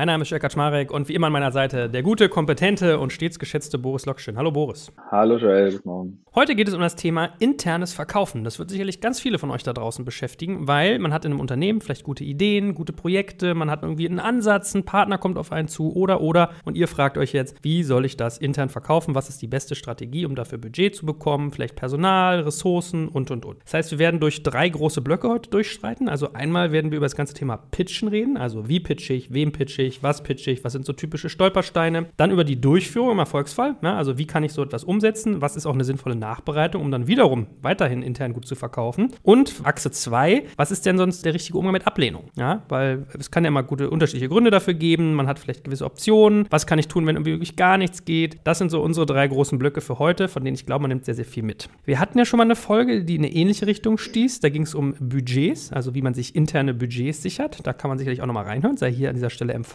Mein Name ist Jörg Kaczmarek und wie immer an meiner Seite der gute, kompetente und stets geschätzte Boris Lokschin. Hallo Boris. Hallo Joel, guten Morgen. Heute geht es um das Thema internes Verkaufen. Das wird sicherlich ganz viele von euch da draußen beschäftigen, weil man hat in einem Unternehmen vielleicht gute Ideen, gute Projekte, man hat irgendwie einen Ansatz, ein Partner kommt auf einen zu oder oder und ihr fragt euch jetzt, wie soll ich das intern verkaufen? Was ist die beste Strategie, um dafür Budget zu bekommen? Vielleicht Personal, Ressourcen und und und. Das heißt, wir werden durch drei große Blöcke heute durchstreiten. Also einmal werden wir über das ganze Thema Pitchen reden, also wie pitche ich, wem pitche ich, was pitche ich, was sind so typische Stolpersteine. Dann über die Durchführung im Erfolgsfall, ja, also wie kann ich so etwas umsetzen, was ist auch eine sinnvolle Nachbereitung, um dann wiederum weiterhin intern gut zu verkaufen. Und Achse 2, was ist denn sonst der richtige Umgang mit Ablehnung? Ja, weil es kann ja immer gute unterschiedliche Gründe dafür geben, man hat vielleicht gewisse Optionen, was kann ich tun, wenn irgendwie wirklich gar nichts geht. Das sind so unsere drei großen Blöcke für heute, von denen ich glaube, man nimmt sehr, sehr viel mit. Wir hatten ja schon mal eine Folge, die in eine ähnliche Richtung stieß. Da ging es um Budgets, also wie man sich interne Budgets sichert. Da kann man sicherlich auch nochmal reinhören, sei hier an dieser Stelle empfohlen.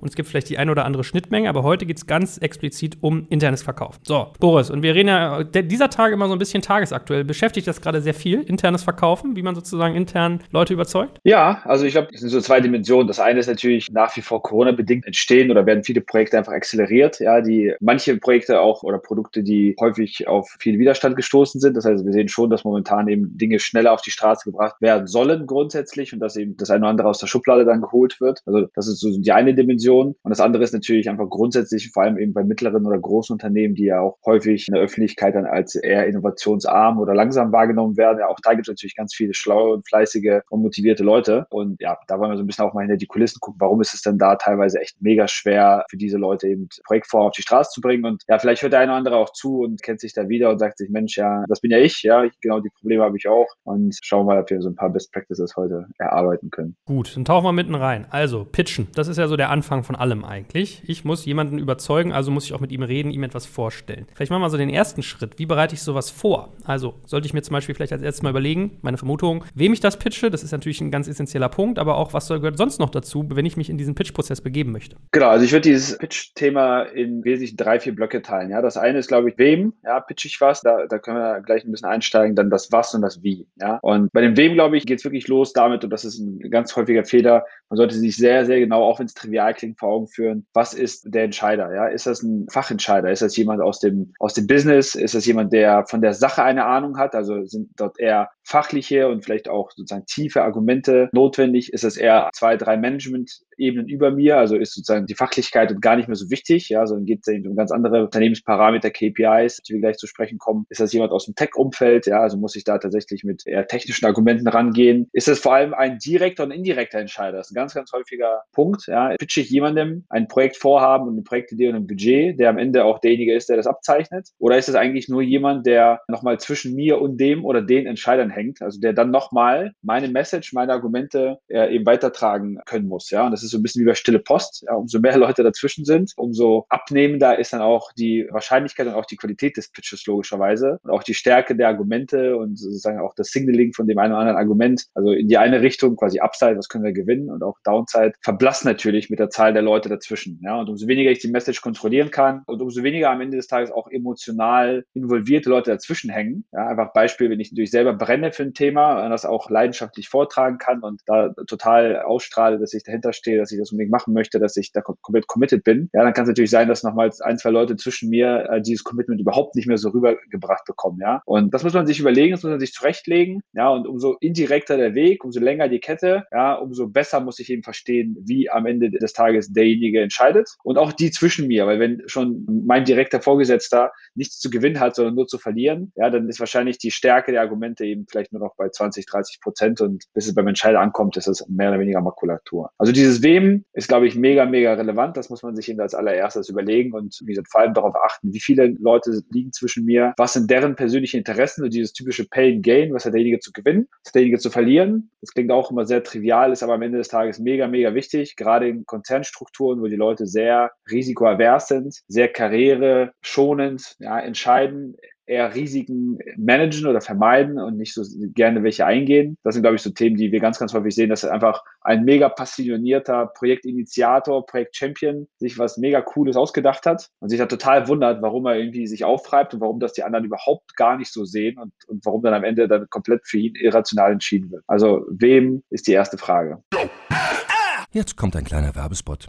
Und es gibt vielleicht die eine oder andere Schnittmenge, aber heute geht es ganz explizit um internes Verkauf. So, Boris, und wir reden ja dieser Tage immer so ein bisschen tagesaktuell. Beschäftigt das gerade sehr viel, internes Verkaufen, wie man sozusagen intern Leute überzeugt? Ja, also ich glaube, es sind so zwei Dimensionen. Das eine ist natürlich nach wie vor Corona-bedingt entstehen oder werden viele Projekte einfach akzeleriert. Ja, die manche Projekte auch oder Produkte, die häufig auf viel Widerstand gestoßen sind. Das heißt, wir sehen schon, dass momentan eben Dinge schneller auf die Straße gebracht werden sollen grundsätzlich und dass eben das eine oder andere aus der Schublade dann geholt wird. Also das ist so die eine Dimension. Und das andere ist natürlich einfach grundsätzlich, vor allem eben bei mittleren oder großen Unternehmen, die ja auch häufig in der Öffentlichkeit dann als eher innovationsarm oder langsam wahrgenommen werden. Ja, auch da gibt es natürlich ganz viele schlaue und fleißige und motivierte Leute. Und ja, da wollen wir so ein bisschen auch mal hinter die Kulissen gucken, warum ist es denn da teilweise echt mega schwer für diese Leute eben Projektform auf die Straße zu bringen. Und ja, vielleicht hört der eine oder andere auch zu und kennt sich da wieder und sagt sich, Mensch, ja, das bin ja ich, ja, genau die Probleme habe ich auch. Und schauen wir mal, ob wir so ein paar Best Practices heute erarbeiten können. Gut, dann tauchen wir mitten rein. Also, pitchen, das ist ja so der Anfang von allem eigentlich. Ich muss jemanden überzeugen, also muss ich auch mit ihm reden, ihm etwas vorstellen. Vielleicht machen wir mal so den ersten Schritt. Wie bereite ich sowas vor? Also sollte ich mir zum Beispiel vielleicht als erstes mal überlegen, meine Vermutung, wem ich das pitche, das ist natürlich ein ganz essentieller Punkt, aber auch, was gehört sonst noch dazu, wenn ich mich in diesen Pitch-Prozess begeben möchte? Genau, also ich würde dieses Pitch-Thema in wesentlich drei, vier Blöcke teilen. Ja, das eine ist, glaube ich, wem, ja, pitch ich was, da, da können wir gleich ein bisschen einsteigen, dann das was und das wie. Ja, und bei dem wem, glaube ich, geht es wirklich los damit, und das ist ein ganz häufiger Fehler, man sollte sich sehr, sehr genau, auch es trivial klingt, vor Augen führen, was ist der Entscheider? Ja, ist das ein Fachentscheider? Ist das jemand aus dem, aus dem Business? Ist das jemand, der von der Sache eine Ahnung hat? Also sind dort eher fachliche und vielleicht auch sozusagen tiefe Argumente notwendig? Ist das eher zwei, drei Management-Ebenen über mir? Also ist sozusagen die Fachlichkeit gar nicht mehr so wichtig? Ja, sondern geht es um ganz andere Unternehmensparameter, KPIs, die wir gleich zu sprechen kommen. Ist das jemand aus dem Tech-Umfeld? Ja, also muss ich da tatsächlich mit eher technischen Argumenten rangehen? Ist das vor allem ein direkter und indirekter Entscheider? Das ist ein ganz, ganz häufiger Punkt. Ja, pitche ich jemandem ein Projekt vorhaben und eine Projektidee und ein Budget, der am Ende auch derjenige ist, der das abzeichnet? Oder ist es eigentlich nur jemand, der nochmal zwischen mir und dem oder den Entscheidern hängt, also der dann nochmal meine Message, meine Argumente äh, eben weitertragen können muss? Ja, und das ist so ein bisschen wie bei Stille Post. Ja, umso mehr Leute dazwischen sind, umso abnehmender ist dann auch die Wahrscheinlichkeit und auch die Qualität des Pitches logischerweise und auch die Stärke der Argumente und sozusagen auch das Signaling von dem einen oder anderen Argument. Also in die eine Richtung quasi Upside, was können wir gewinnen und auch Downside verblasst natürlich mit der Zahl der Leute dazwischen. Ja, und umso weniger ich die Message kontrollieren kann und umso weniger am Ende des Tages auch emotional involvierte Leute dazwischen hängen. Ja, einfach Beispiel, wenn ich natürlich selber brenne für ein Thema und das auch leidenschaftlich vortragen kann und da total ausstrahle, dass ich dahinter stehe, dass ich das unbedingt machen möchte, dass ich da komplett committed bin, ja, dann kann es natürlich sein, dass nochmals ein, zwei Leute zwischen mir äh, dieses Commitment überhaupt nicht mehr so rübergebracht bekommen, ja. Und das muss man sich überlegen, das muss man sich zurechtlegen, ja, und umso indirekter der Weg, umso länger die Kette, ja, umso besser muss ich eben verstehen, wie am Ende des Tages derjenige entscheidet und auch die zwischen mir, weil wenn schon mein direkter Vorgesetzter nichts zu gewinnen hat, sondern nur zu verlieren, ja, dann ist wahrscheinlich die Stärke der Argumente eben vielleicht nur noch bei 20, 30 Prozent und bis es beim Entscheider ankommt, ist es mehr oder weniger Makulatur. Also dieses Wem ist, glaube ich, mega, mega relevant. Das muss man sich eben als allererstes überlegen und wie gesagt, vor allem darauf achten, wie viele Leute liegen zwischen mir, was sind deren persönlichen Interessen und dieses typische Pay and Gain, was hat derjenige zu gewinnen, was hat derjenige zu verlieren. Das klingt auch immer sehr trivial, ist aber am Ende des Tages mega, mega wichtig, gerade in Konzernstrukturen, wo die Leute sehr risikoavers sind, sehr karriereschonend ja, entscheiden eher Risiken managen oder vermeiden und nicht so gerne welche eingehen. Das sind, glaube ich, so Themen, die wir ganz, ganz häufig sehen, dass einfach ein mega passionierter Projektinitiator, Projektchampion sich was mega Cooles ausgedacht hat und sich da total wundert, warum er irgendwie sich auftreibt und warum das die anderen überhaupt gar nicht so sehen und, und warum dann am Ende dann komplett für ihn irrational entschieden wird. Also wem ist die erste Frage? Jetzt kommt ein kleiner Werbespot.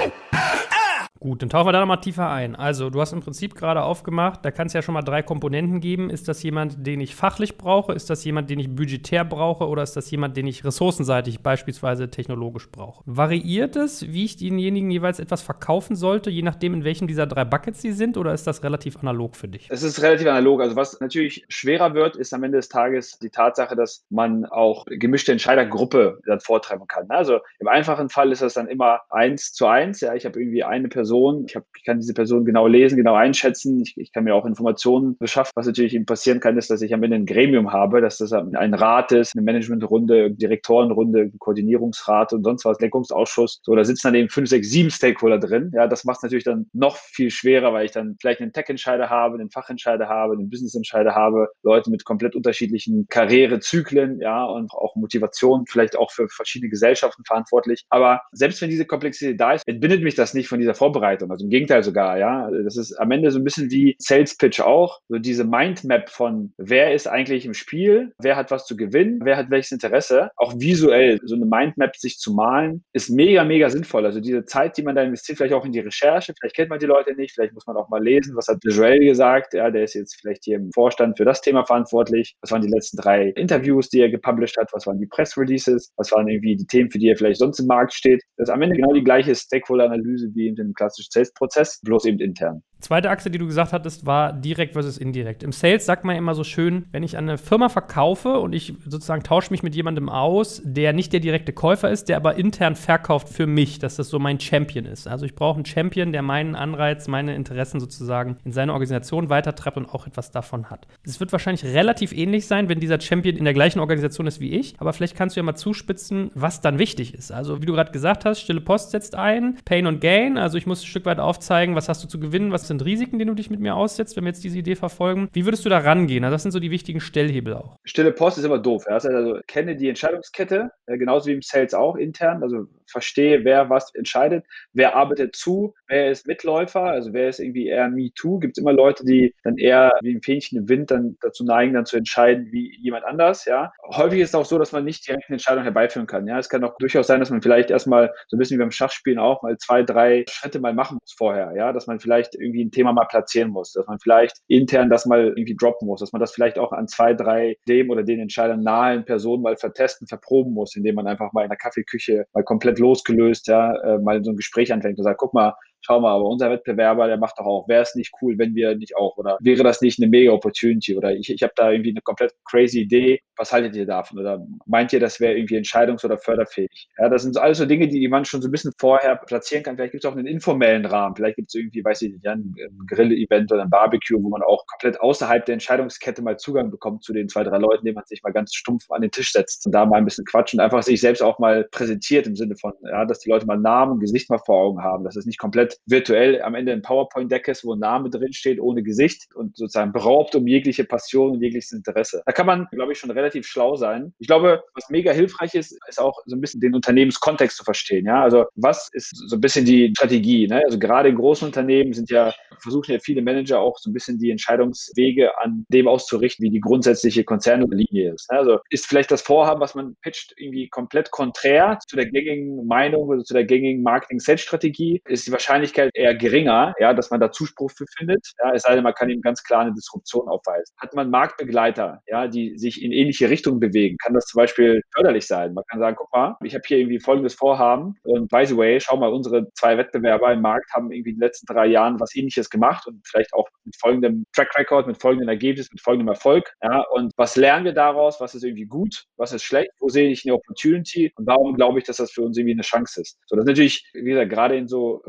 Gut, dann tauchen wir da nochmal tiefer ein. Also, du hast im Prinzip gerade aufgemacht, da kann es ja schon mal drei Komponenten geben. Ist das jemand, den ich fachlich brauche? Ist das jemand, den ich budgetär brauche? Oder ist das jemand, den ich ressourcenseitig, beispielsweise technologisch brauche? Variiert es, wie ich denjenigen jeweils etwas verkaufen sollte, je nachdem, in welchem dieser drei Buckets sie sind? Oder ist das relativ analog für dich? Es ist relativ analog. Also, was natürlich schwerer wird, ist am Ende des Tages die Tatsache, dass man auch gemischte Entscheidergruppe dann vortreiben kann. Also, im einfachen Fall ist das dann immer eins zu eins. Ja, ich habe irgendwie eine Person, Person. Ich, hab, ich kann diese Person genau lesen, genau einschätzen. Ich, ich kann mir auch Informationen beschaffen. Was natürlich eben passieren kann, ist, dass ich am Ende ein Gremium habe, dass das ein Rat ist, eine Managementrunde, Direktorenrunde, Koordinierungsrat und sonst was, Lenkungsausschuss. So, da sitzen dann eben fünf, sechs, sieben Stakeholder drin. Ja, das macht es natürlich dann noch viel schwerer, weil ich dann vielleicht einen Tech-Entscheider habe, einen Fachentscheider habe, einen Business-Entscheider habe, Leute mit komplett unterschiedlichen Karrierezyklen, ja, und auch Motivation, vielleicht auch für verschiedene Gesellschaften verantwortlich. Aber selbst wenn diese Komplexität da ist, entbindet mich das nicht von dieser Vorbereitung Vorbereitung. Also im Gegenteil sogar, ja. Das ist am Ende so ein bisschen wie Sales Pitch auch. So diese Mindmap von wer ist eigentlich im Spiel, wer hat was zu gewinnen, wer hat welches Interesse. Auch visuell so eine Mindmap sich zu malen, ist mega, mega sinnvoll. Also diese Zeit, die man da investiert, vielleicht auch in die Recherche, vielleicht kennt man die Leute nicht, vielleicht muss man auch mal lesen, was hat Joel gesagt, ja, der ist jetzt vielleicht hier im Vorstand für das Thema verantwortlich. Was waren die letzten drei Interviews, die er gepublished hat? Was waren die Press-Releases? Was waren irgendwie die Themen, für die er vielleicht sonst im Markt steht? Das ist am Ende genau die gleiche Stakeholder-Analyse wie in dem klassischen Sales-Prozess, bloß eben intern. Zweite Achse, die du gesagt hattest, war direkt versus indirekt. Im Sales sagt man immer so schön, wenn ich an eine Firma verkaufe und ich sozusagen tausche mich mit jemandem aus, der nicht der direkte Käufer ist, der aber intern verkauft für mich, dass das so mein Champion ist. Also ich brauche einen Champion, der meinen Anreiz, meine Interessen sozusagen in seine Organisation weitertreibt und auch etwas davon hat. Es wird wahrscheinlich relativ ähnlich sein, wenn dieser Champion in der gleichen Organisation ist wie ich, aber vielleicht kannst du ja mal zuspitzen, was dann wichtig ist. Also wie du gerade gesagt hast, stille Post setzt ein, Pain und Gain, also ich muss ein Stück weit aufzeigen, was hast du zu gewinnen, was sind Risiken, denen du dich mit mir aussetzt, wenn wir jetzt diese Idee verfolgen. Wie würdest du da rangehen? Also das sind so die wichtigen Stellhebel auch. Stille Post ist immer doof. Also kenne die Entscheidungskette, äh, genauso wie im Sales auch intern. Also verstehe, wer was entscheidet, wer arbeitet zu, wer ist Mitläufer, also wer ist irgendwie eher Me-Too. Gibt es immer Leute, die dann eher wie ein Fähnchen im Wind dann dazu neigen, dann zu entscheiden wie jemand anders. Ja? Häufig ist es auch so, dass man nicht direkt eine Entscheidung herbeiführen kann. Ja? Es kann auch durchaus sein, dass man vielleicht erstmal, so ein bisschen wie beim Schachspielen auch, mal zwei, drei Schritte mal machen muss vorher. Ja? Dass man vielleicht irgendwie ein Thema mal platzieren muss, dass man vielleicht intern das mal irgendwie droppen muss, dass man das vielleicht auch an zwei, drei dem oder den Entscheidern nahen Personen mal vertesten, verproben muss, indem man einfach mal in der Kaffeeküche mal komplett losgelöst, ja, äh, mal so ein Gespräch anfängt und sagt, guck mal, schau mal, aber unser Wettbewerber, der macht doch auch, wäre es nicht cool, wenn wir nicht auch, oder wäre das nicht eine mega Opportunity, oder ich, ich habe da irgendwie eine komplett crazy Idee, was haltet ihr davon, oder meint ihr, das wäre irgendwie entscheidungs- oder förderfähig? Ja, das sind alles so Dinge, die man schon so ein bisschen vorher platzieren kann. Vielleicht gibt es auch einen informellen Rahmen, vielleicht gibt es irgendwie, weiß ich nicht, ein Grill-Event oder ein Barbecue, wo man auch komplett außerhalb der Entscheidungskette mal Zugang bekommt zu den zwei, drei Leuten, denen man sich mal ganz stumpf an den Tisch setzt und da mal ein bisschen quatscht und einfach sich selbst auch mal präsentiert im Sinne von, ja, dass die Leute mal Namen, Gesicht mal vor Augen haben, dass es nicht komplett komplett virtuell am Ende ein PowerPoint-Deck ist, wo ein Name drinsteht, ohne Gesicht und sozusagen beraubt um jegliche Passion und jegliches Interesse. Da kann man, glaube ich, schon relativ schlau sein. Ich glaube, was mega hilfreich ist, ist auch so ein bisschen den Unternehmenskontext zu verstehen. Ja, also was ist so ein bisschen die Strategie? Ne? Also gerade in großen Unternehmen sind ja, versuchen ja viele Manager auch so ein bisschen die Entscheidungswege an dem auszurichten, wie die grundsätzliche Konzernlinie ist. Ne? Also ist vielleicht das Vorhaben, was man pitcht, irgendwie komplett konträr zu der gängigen Meinung oder zu der gängigen Marketing-Set-Strategie, ist die Wahrscheinlichkeit eher geringer, ja, dass man da Zuspruch für findet. Ja, es sei denn, man kann ihm ganz klar eine Disruption aufweisen. Hat man Marktbegleiter, ja, die sich in ähnliche Richtungen bewegen, kann das zum Beispiel förderlich sein. Man kann sagen, guck mal, ich habe hier irgendwie folgendes Vorhaben und by the way, schau mal, unsere zwei Wettbewerber im Markt haben irgendwie in den letzten drei Jahren was ähnliches gemacht und vielleicht auch mit folgendem Track Record, mit folgendem Ergebnis, mit folgendem Erfolg. Ja, und was lernen wir daraus? Was ist irgendwie gut? Was ist schlecht? Wo sehe ich eine Opportunity? Und warum glaube ich, dass das für uns irgendwie eine Chance ist? So, das ist natürlich, wie gesagt, gerade in so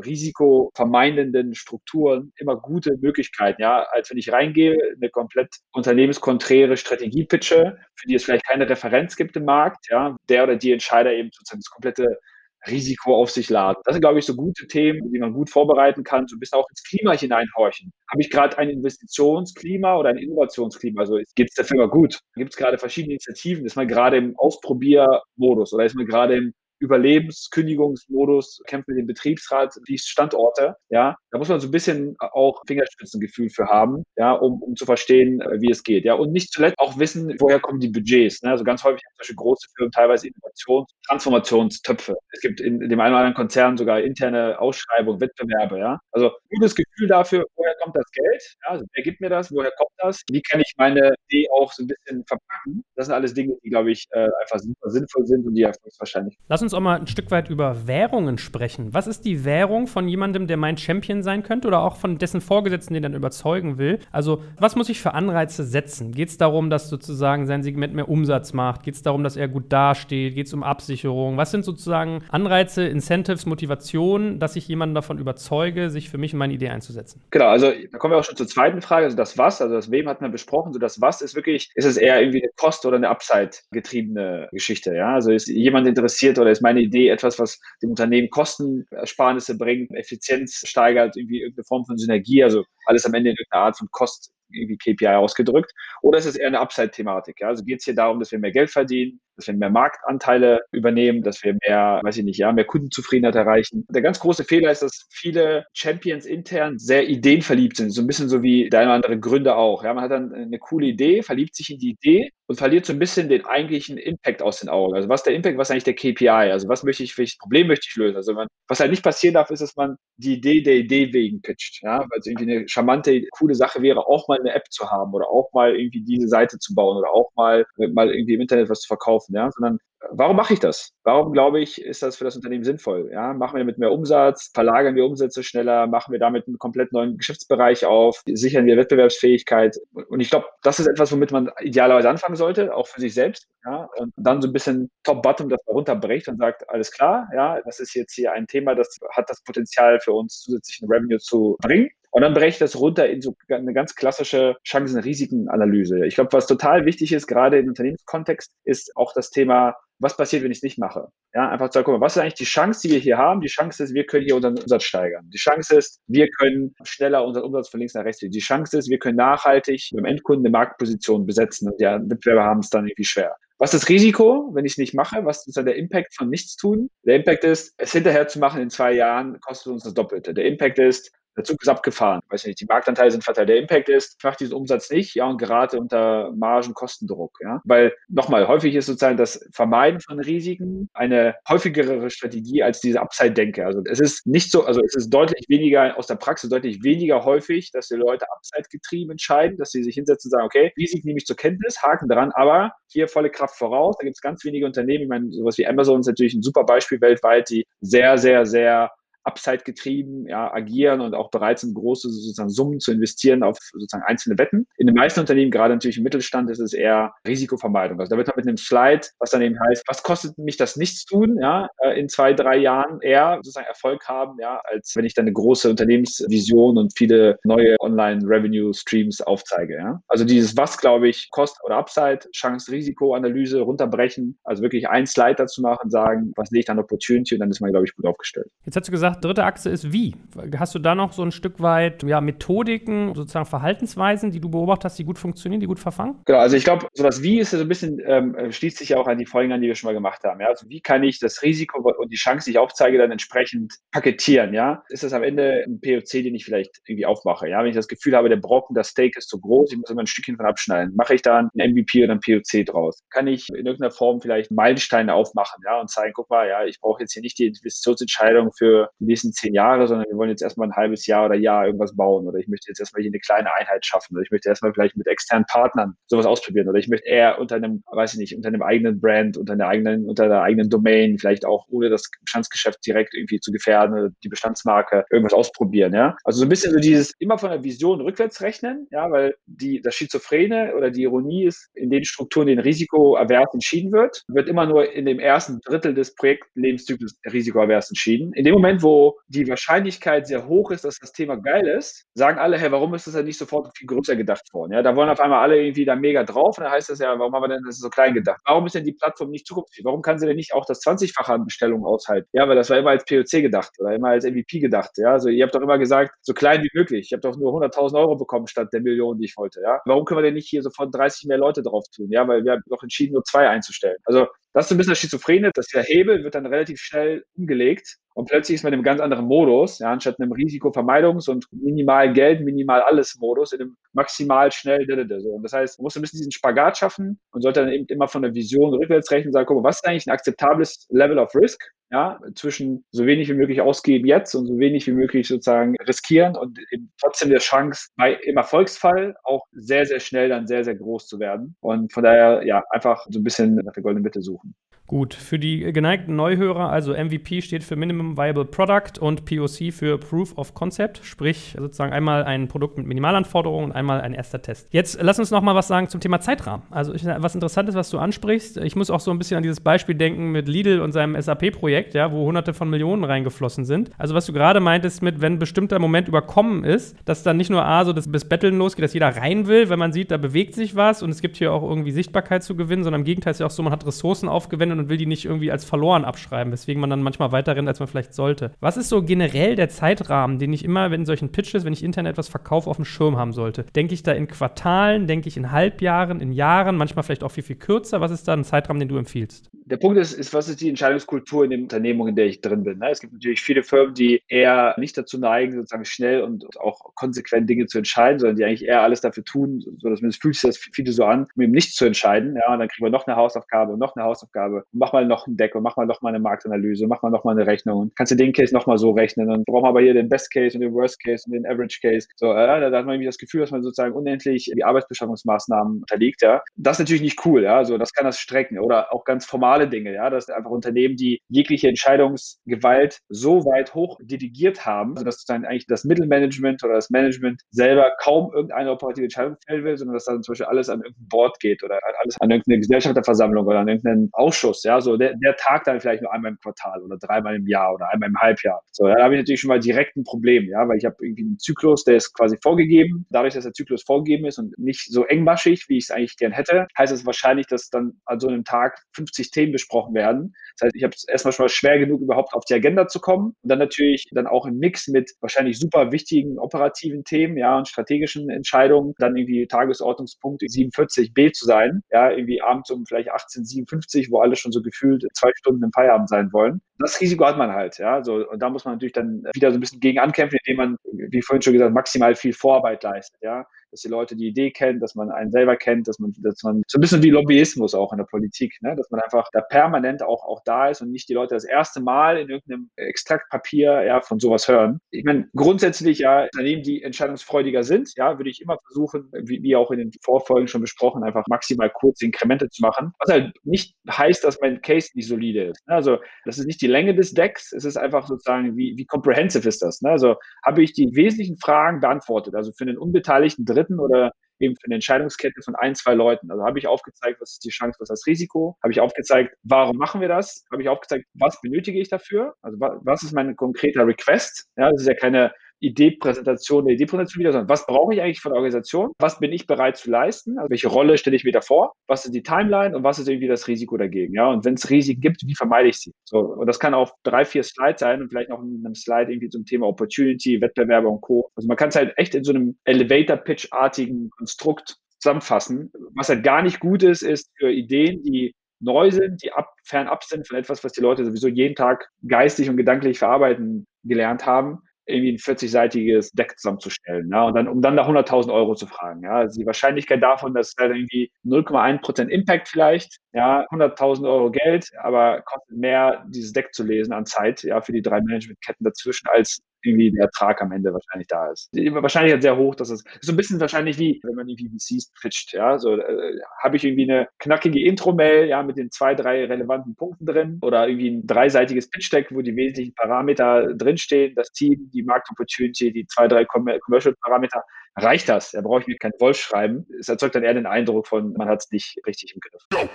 risikovermeidenden Strukturen immer gute Möglichkeiten, ja, als wenn ich reingehe, eine komplett unternehmenskonträre Strategie pitche, für die es vielleicht keine Referenz gibt im Markt, ja, der oder die Entscheider eben sozusagen das komplette Risiko auf sich laden. Das sind, glaube ich, so gute Themen, die man gut vorbereiten kann, so ein bisschen auch ins Klima hineinhorchen. Habe ich gerade ein Investitionsklima oder ein Innovationsklima? Also geht es der Firma gut? Gibt es gerade verschiedene Initiativen? Ist man gerade im Ausprobiermodus oder ist man gerade im Überlebenskündigungsmodus, kämpft mit dem Betriebsrat, die Standorte, ja, da muss man so ein bisschen auch Fingerspitzengefühl für haben, ja, um, um zu verstehen, äh, wie es geht, ja, und nicht zuletzt auch wissen, woher kommen die Budgets, ne? also ganz häufig haben solche große Firmen teilweise Innovations-, Transformationstöpfe. Es gibt in, dem einen oder anderen Konzern sogar interne Ausschreibungen, Wettbewerbe, ja, also gutes Gefühl dafür, woher kommt das Geld, ja, also wer gibt mir das, woher kommt das, wie kann ich meine Idee auch so ein bisschen verpacken, das sind alles Dinge, die, glaube ich, äh, einfach sinnvoll sind und die erfolgswahrscheinlich. Lass uns uns auch mal ein Stück weit über Währungen sprechen. Was ist die Währung von jemandem, der mein Champion sein könnte oder auch von dessen Vorgesetzten, den er dann überzeugen will? Also, was muss ich für Anreize setzen? Geht es darum, dass sozusagen sein Segment mehr Umsatz macht? Geht es darum, dass er gut dasteht? Geht es um Absicherung? Was sind sozusagen Anreize, Incentives, Motivationen, dass ich jemanden davon überzeuge, sich für mich und meine Idee einzusetzen? Genau, also da kommen wir auch schon zur zweiten Frage, also das Was, also das Wem hat man besprochen, so das Was ist wirklich, ist es eher irgendwie eine Kost- oder eine Upside getriebene Geschichte, ja? Also ist jemand interessiert oder ist meine Idee etwas, was dem Unternehmen Kostenersparnisse bringt, Effizienz steigert, irgendwie irgendeine Form von Synergie, also alles am Ende in irgendeiner Art von Kost irgendwie KPI ausgedrückt. Oder ist es eher eine Upside-Thematik? Ja? Also geht es hier darum, dass wir mehr Geld verdienen, dass wir mehr Marktanteile übernehmen, dass wir mehr, weiß ich nicht, ja, mehr Kundenzufriedenheit erreichen. Der ganz große Fehler ist, dass viele Champions intern sehr ideenverliebt sind, so ein bisschen so wie der eine oder andere Gründer auch. Ja, man hat dann eine coole Idee, verliebt sich in die Idee und verliert so ein bisschen den eigentlichen Impact aus den Augen. Also was ist der Impact, was ist eigentlich der KPI? Also was möchte ich, welches Problem möchte ich lösen? Also man, was halt nicht passieren darf, ist, dass man die Idee der Idee wegen pitcht. Ja, weil es irgendwie eine charmante, coole Sache wäre, auch mal eine App zu haben oder auch mal irgendwie diese Seite zu bauen oder auch mal, mal irgendwie im Internet was zu verkaufen, ja, sondern warum mache ich das? Warum glaube ich, ist das für das Unternehmen sinnvoll? Ja, machen wir damit mehr Umsatz, verlagern wir Umsätze schneller, machen wir damit einen komplett neuen Geschäftsbereich auf, sichern wir Wettbewerbsfähigkeit? Und ich glaube, das ist etwas, womit man idealerweise anfangen sollte, auch für sich selbst. Ja, und dann so ein bisschen top-bottom das runterbricht und sagt, alles klar, ja, das ist jetzt hier ein Thema, das hat das Potenzial für uns zusätzlichen Revenue zu bringen. Und dann breche ich das runter in so eine ganz klassische Chancen-Risiken-Analyse. Ich glaube, was total wichtig ist, gerade im Unternehmenskontext, ist auch das Thema, was passiert, wenn ich es nicht mache? Ja, einfach zu sagen, guck mal, was ist eigentlich die Chance, die wir hier haben? Die Chance ist, wir können hier unseren Umsatz steigern. Die Chance ist, wir können schneller unseren Umsatz von links nach rechts legen. Die Chance ist, wir können nachhaltig beim Endkunden eine Marktposition besetzen und ja, Wettbewerber haben es dann irgendwie schwer. Was ist das Risiko, wenn ich es nicht mache? Was ist dann der Impact von nichts tun? Der Impact ist, es hinterher zu machen in zwei Jahren kostet uns das Doppelte. Der Impact ist, der Zug ist abgefahren. Weiß nicht, die Marktanteile sind verteilt. Der Impact ist, ich mache diesen Umsatz nicht, ja, und gerate unter Margenkostendruck, ja. Weil, nochmal, häufig ist sozusagen das Vermeiden von Risiken eine häufigere Strategie als diese Upside-Denke. Also es ist nicht so, also es ist deutlich weniger aus der Praxis, deutlich weniger häufig, dass die Leute Upside-getrieben entscheiden, dass sie sich hinsetzen und sagen, okay, Risiken nehme ich zur Kenntnis, haken dran, aber hier volle Kraft voraus. Da gibt es ganz wenige Unternehmen, ich meine, sowas wie Amazon ist natürlich ein super Beispiel weltweit, die sehr, sehr, sehr Upside getrieben ja, agieren und auch bereit sind, große sozusagen Summen zu investieren auf sozusagen einzelne Wetten. In den meisten Unternehmen, gerade natürlich im Mittelstand, ist es eher Risikovermeidung. Also da wird man mit einem Slide, was dann eben heißt, was kostet mich das Nichtstun, ja, äh, in zwei, drei Jahren eher sozusagen Erfolg haben, ja, als wenn ich dann eine große Unternehmensvision und viele neue Online-Revenue-Streams aufzeige, ja. Also dieses was, glaube ich, Kost oder Upside, Chance-Risiko-Analyse runterbrechen, also wirklich ein Slide dazu machen, sagen, was sehe ich dann Opportunity und dann ist man, glaube ich, gut aufgestellt. Jetzt hast du gesagt, gesagt, dritte Achse ist wie. Hast du da noch so ein Stück weit ja, Methodiken, sozusagen Verhaltensweisen, die du beobachtet hast, die gut funktionieren, die gut verfangen? Genau, also ich glaube, so das Wie ist so ein bisschen, ähm, schließt sich ja auch an die Folgen an, die wir schon mal gemacht haben. Ja? Also wie kann ich das Risiko und die Chance, die ich aufzeige, dann entsprechend paketieren? Ja? Ist das am Ende ein POC, den ich vielleicht irgendwie aufmache? Ja? Wenn ich das Gefühl habe, der Brocken, das Steak ist zu groß, ich muss immer ein Stückchen von abschneiden, mache ich da ein MVP oder ein POC draus? Kann ich in irgendeiner Form vielleicht Meilensteine aufmachen ja? und zeigen, guck mal, ja, ich brauche jetzt hier nicht die Investitionsentscheidung für die nächsten zehn Jahre, sondern wir wollen jetzt erstmal ein halbes Jahr oder Jahr irgendwas bauen oder ich möchte jetzt erstmal hier eine kleine Einheit schaffen oder ich möchte erstmal vielleicht mit externen Partnern sowas ausprobieren oder ich möchte eher unter einem, weiß ich nicht, unter einem eigenen Brand, unter einer eigenen, unter der eigenen Domain, vielleicht auch ohne das Bestandsgeschäft direkt irgendwie zu gefährden, die Bestandsmarke irgendwas ausprobieren, ja. Also so ein bisschen so dieses immer von der Vision rückwärts rechnen, ja, weil die, das Schizophrene oder die Ironie ist, in den Strukturen, den Risikoavers entschieden wird, wird immer nur in dem ersten Drittel des Projektlebenszyklus risikoavers entschieden. In dem Moment, wo die Wahrscheinlichkeit sehr hoch ist, dass das Thema geil ist, sagen alle, hey, warum ist das ja nicht sofort viel größer gedacht worden? Ja, da wollen auf einmal alle irgendwie da mega drauf und dann heißt das ja, warum haben wir denn das so klein gedacht? Warum ist denn die Plattform nicht zukunftsfähig? Warum kann sie denn nicht auch das 20-fache an Bestellungen aushalten? Ja, weil das war immer als POC gedacht oder immer als MVP gedacht. Ja, also ihr habt doch immer gesagt, so klein wie möglich. Ich habe doch nur 100.000 Euro bekommen statt der Millionen, die ich wollte. Ja, warum können wir denn nicht hier sofort 30 mehr Leute drauf tun? Ja, weil wir haben doch entschieden, nur zwei einzustellen. Also das ist ein bisschen das Schizophrene, dass der Hebel wird dann relativ schnell umgelegt und plötzlich ist man in einem ganz anderen Modus, ja, anstatt einem Risikovermeidungs- und minimal Geld, minimal alles Modus, in einem maximal schnell, so. Und das heißt, man muss ein bisschen diesen Spagat schaffen und sollte dann eben immer von der Vision rückwärts rechnen und sagen, guck mal, was ist eigentlich ein akzeptables Level of Risk? Ja, zwischen so wenig wie möglich ausgeben jetzt und so wenig wie möglich sozusagen riskieren und trotzdem der Chance bei im Erfolgsfall auch sehr, sehr schnell dann sehr, sehr groß zu werden. Und von daher, ja, einfach so ein bisschen nach der goldenen Mitte suchen. Gut, für die geneigten Neuhörer, also MVP steht für Minimum Viable Product und POC für Proof of Concept, sprich sozusagen einmal ein Produkt mit Minimalanforderungen und einmal ein erster Test. Jetzt lass uns noch mal was sagen zum Thema Zeitrahmen. Also was Interessantes, was du ansprichst. Ich muss auch so ein bisschen an dieses Beispiel denken mit Lidl und seinem SAP-Projekt, ja, wo hunderte von Millionen reingeflossen sind. Also was du gerade meintest mit, wenn ein bestimmter Moment überkommen ist, dass dann nicht nur A, so das, das Betteln losgeht, dass jeder rein will, wenn man sieht, da bewegt sich was und es gibt hier auch irgendwie Sichtbarkeit zu gewinnen, sondern im Gegenteil ist ja auch so, man hat Ressourcen aufgewendet und will die nicht irgendwie als verloren abschreiben, weswegen man dann manchmal weiter rennt, als man vielleicht sollte. Was ist so generell der Zeitrahmen, den ich immer, wenn solchen Pitches, wenn ich intern etwas verkaufe, auf dem Schirm haben sollte? Denke ich da in Quartalen, denke ich in Halbjahren, in Jahren, manchmal vielleicht auch viel, viel kürzer? Was ist da ein Zeitrahmen, den du empfiehlst? Der Punkt ist, ist was ist die Entscheidungskultur in dem Unternehmen, in der ich drin bin? Ne? Es gibt natürlich viele Firmen, die eher nicht dazu neigen, sozusagen schnell und auch konsequent Dinge zu entscheiden, sondern die eigentlich eher alles dafür tun, so dass es fühlt sich das viele so an, um eben nicht zu entscheiden. Ja, und dann kriegen wir noch eine Hausaufgabe und noch eine Hausaufgabe. Mach mal noch ein Deck und mach mal noch mal eine Marktanalyse, mach mal noch mal eine Rechnung und kannst du den Case noch mal so rechnen. Dann brauchen wir aber hier den Best Case und den Worst Case und den Average Case. So, äh, da, hat man irgendwie das Gefühl, dass man sozusagen unendlich die Arbeitsbeschaffungsmaßnahmen unterliegt. Ja, das ist natürlich nicht cool. Ja, also das kann das strecken oder auch ganz formale Dinge. Ja, dass einfach Unternehmen, die jegliche Entscheidungsgewalt so weit hoch delegiert haben, also dass sozusagen eigentlich das Mittelmanagement oder das Management selber kaum irgendeine operative Entscheidung fällen will, sondern dass dann zum Beispiel alles an irgendein Board geht oder alles an irgendeine Gesellschafterversammlung oder an irgendeinen Ausschuss. Ja, so der, der Tag dann vielleicht nur einmal im Quartal oder dreimal im Jahr oder einmal im Halbjahr. So, ja, da habe ich natürlich schon mal direkt ein Problem, ja, weil ich habe irgendwie einen Zyklus, der ist quasi vorgegeben. Dadurch, dass der Zyklus vorgegeben ist und nicht so engmaschig, wie ich es eigentlich gern hätte, heißt es wahrscheinlich, dass dann an so einem Tag 50 Themen besprochen werden. Das heißt, ich habe es erstmal schon mal schwer genug, überhaupt auf die Agenda zu kommen. Und dann natürlich dann auch im Mix mit wahrscheinlich super wichtigen operativen Themen, ja, und strategischen Entscheidungen, dann irgendwie Tagesordnungspunkt 47b zu sein, ja, irgendwie abends um vielleicht 1857, wo alle schon so gefühlt zwei Stunden im Feierabend sein wollen. Das Risiko hat man halt, ja. So, und da muss man natürlich dann wieder so ein bisschen gegen ankämpfen, indem man, wie vorhin schon gesagt, maximal viel Vorarbeit leistet, ja dass die Leute die Idee kennen, dass man einen selber kennt, dass man, dass man so ein bisschen wie Lobbyismus auch in der Politik, ne? dass man einfach da permanent auch, auch da ist und nicht die Leute das erste Mal in irgendeinem Extraktpapier ja, von sowas hören. Ich meine, grundsätzlich ja, Unternehmen, die entscheidungsfreudiger sind, ja, würde ich immer versuchen, wie, wie auch in den Vorfolgen schon besprochen, einfach maximal kurze Inkremente zu machen. Was halt nicht heißt, dass mein Case nicht solide ist. Ne? Also das ist nicht die Länge des Decks, es ist einfach sozusagen, wie, wie comprehensive ist das? Ne? Also habe ich die wesentlichen Fragen beantwortet, also für den unbeteiligten Dritten Dritten oder eben für eine Entscheidungskette von ein, zwei Leuten. Also habe ich aufgezeigt, was ist die Chance, was ist das Risiko? Habe ich aufgezeigt, warum machen wir das? Habe ich aufgezeigt, was benötige ich dafür? Also was ist mein konkreter Request? Ja, das ist ja keine Ideepräsentation, eine Ideepräsentation wieder, sondern was brauche ich eigentlich von der Organisation? Was bin ich bereit zu leisten? Also welche Rolle stelle ich mir da vor? Was ist die Timeline und was ist irgendwie das Risiko dagegen? Ja, und wenn es Risiken gibt, wie vermeide ich sie? So, und das kann auf drei, vier Slides sein und vielleicht noch in einem Slide irgendwie zum Thema Opportunity, Wettbewerbe und Co. Also man kann es halt echt in so einem Elevator-Pitch-artigen Konstrukt zusammenfassen. Was halt gar nicht gut ist, ist für Ideen, die neu sind, die ab, fernab sind von etwas, was die Leute sowieso jeden Tag geistig und gedanklich verarbeiten gelernt haben, irgendwie ein 40-seitiges Deck zusammenzustellen. Ja, und dann, um dann nach 100.000 Euro zu fragen. Ja, also die Wahrscheinlichkeit davon, dass halt irgendwie 0,1% Impact vielleicht, ja, 100.000 Euro Geld, aber kostet mehr, dieses Deck zu lesen an Zeit, ja, für die drei Managementketten dazwischen, als irgendwie der Ertrag am Ende wahrscheinlich da ist. Die Wahrscheinlichkeit sehr hoch, dass es so ein bisschen wahrscheinlich wie, wenn man irgendwie VCs pitcht, ja, so äh, habe ich irgendwie eine knackige Intro-Mail, ja, mit den zwei, drei relevanten Punkten drin oder irgendwie ein dreiseitiges Pitch-Deck, wo die wesentlichen Parameter drinstehen, das Team, die Markt-Opportunity, die zwei, drei Commercial-Parameter, reicht das. Da brauche ich mir keinen Wolf schreiben. Es erzeugt dann eher den Eindruck von, man hat es nicht richtig im Griff.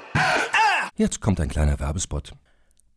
Jetzt kommt ein kleiner Werbespot.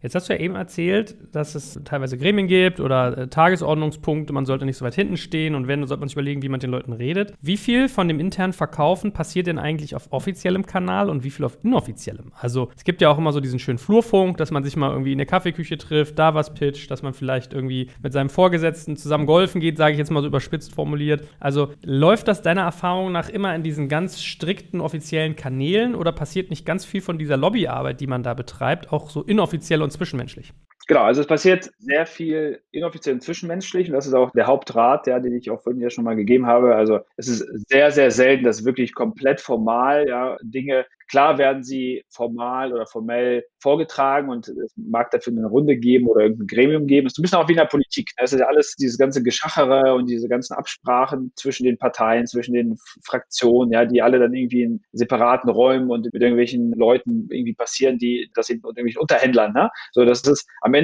Jetzt hast du ja eben erzählt, dass es teilweise Gremien gibt oder äh, Tagesordnungspunkte, man sollte nicht so weit hinten stehen und wenn, sollte man sich überlegen, wie man den Leuten redet. Wie viel von dem internen Verkaufen passiert denn eigentlich auf offiziellem Kanal und wie viel auf inoffiziellem? Also es gibt ja auch immer so diesen schönen Flurfunk, dass man sich mal irgendwie in der Kaffeeküche trifft, da was pitcht, dass man vielleicht irgendwie mit seinem Vorgesetzten zusammen golfen geht, sage ich jetzt mal so überspitzt formuliert. Also läuft das deiner Erfahrung nach immer in diesen ganz strikten offiziellen Kanälen oder passiert nicht ganz viel von dieser Lobbyarbeit, die man da betreibt, auch so inoffiziell und zwischenmenschlich. Genau, also es passiert sehr viel inoffiziell und zwischenmenschlich und das ist auch der Hauptrat, ja, den ich auch vorhin ja schon mal gegeben habe. Also es ist sehr, sehr selten, dass wirklich komplett formal ja, Dinge Klar werden sie formal oder formell vorgetragen und es mag dafür eine Runde geben oder irgendein Gremium geben. Es ist ein bisschen auch wie in der Politik. Es ist ja alles dieses ganze Geschachere und diese ganzen Absprachen zwischen den Parteien, zwischen den Fraktionen, ja, die alle dann irgendwie in separaten Räumen und mit irgendwelchen Leuten irgendwie passieren, die das eben irgendwelchen Unterhändlern, ne? So, das ist am Ende,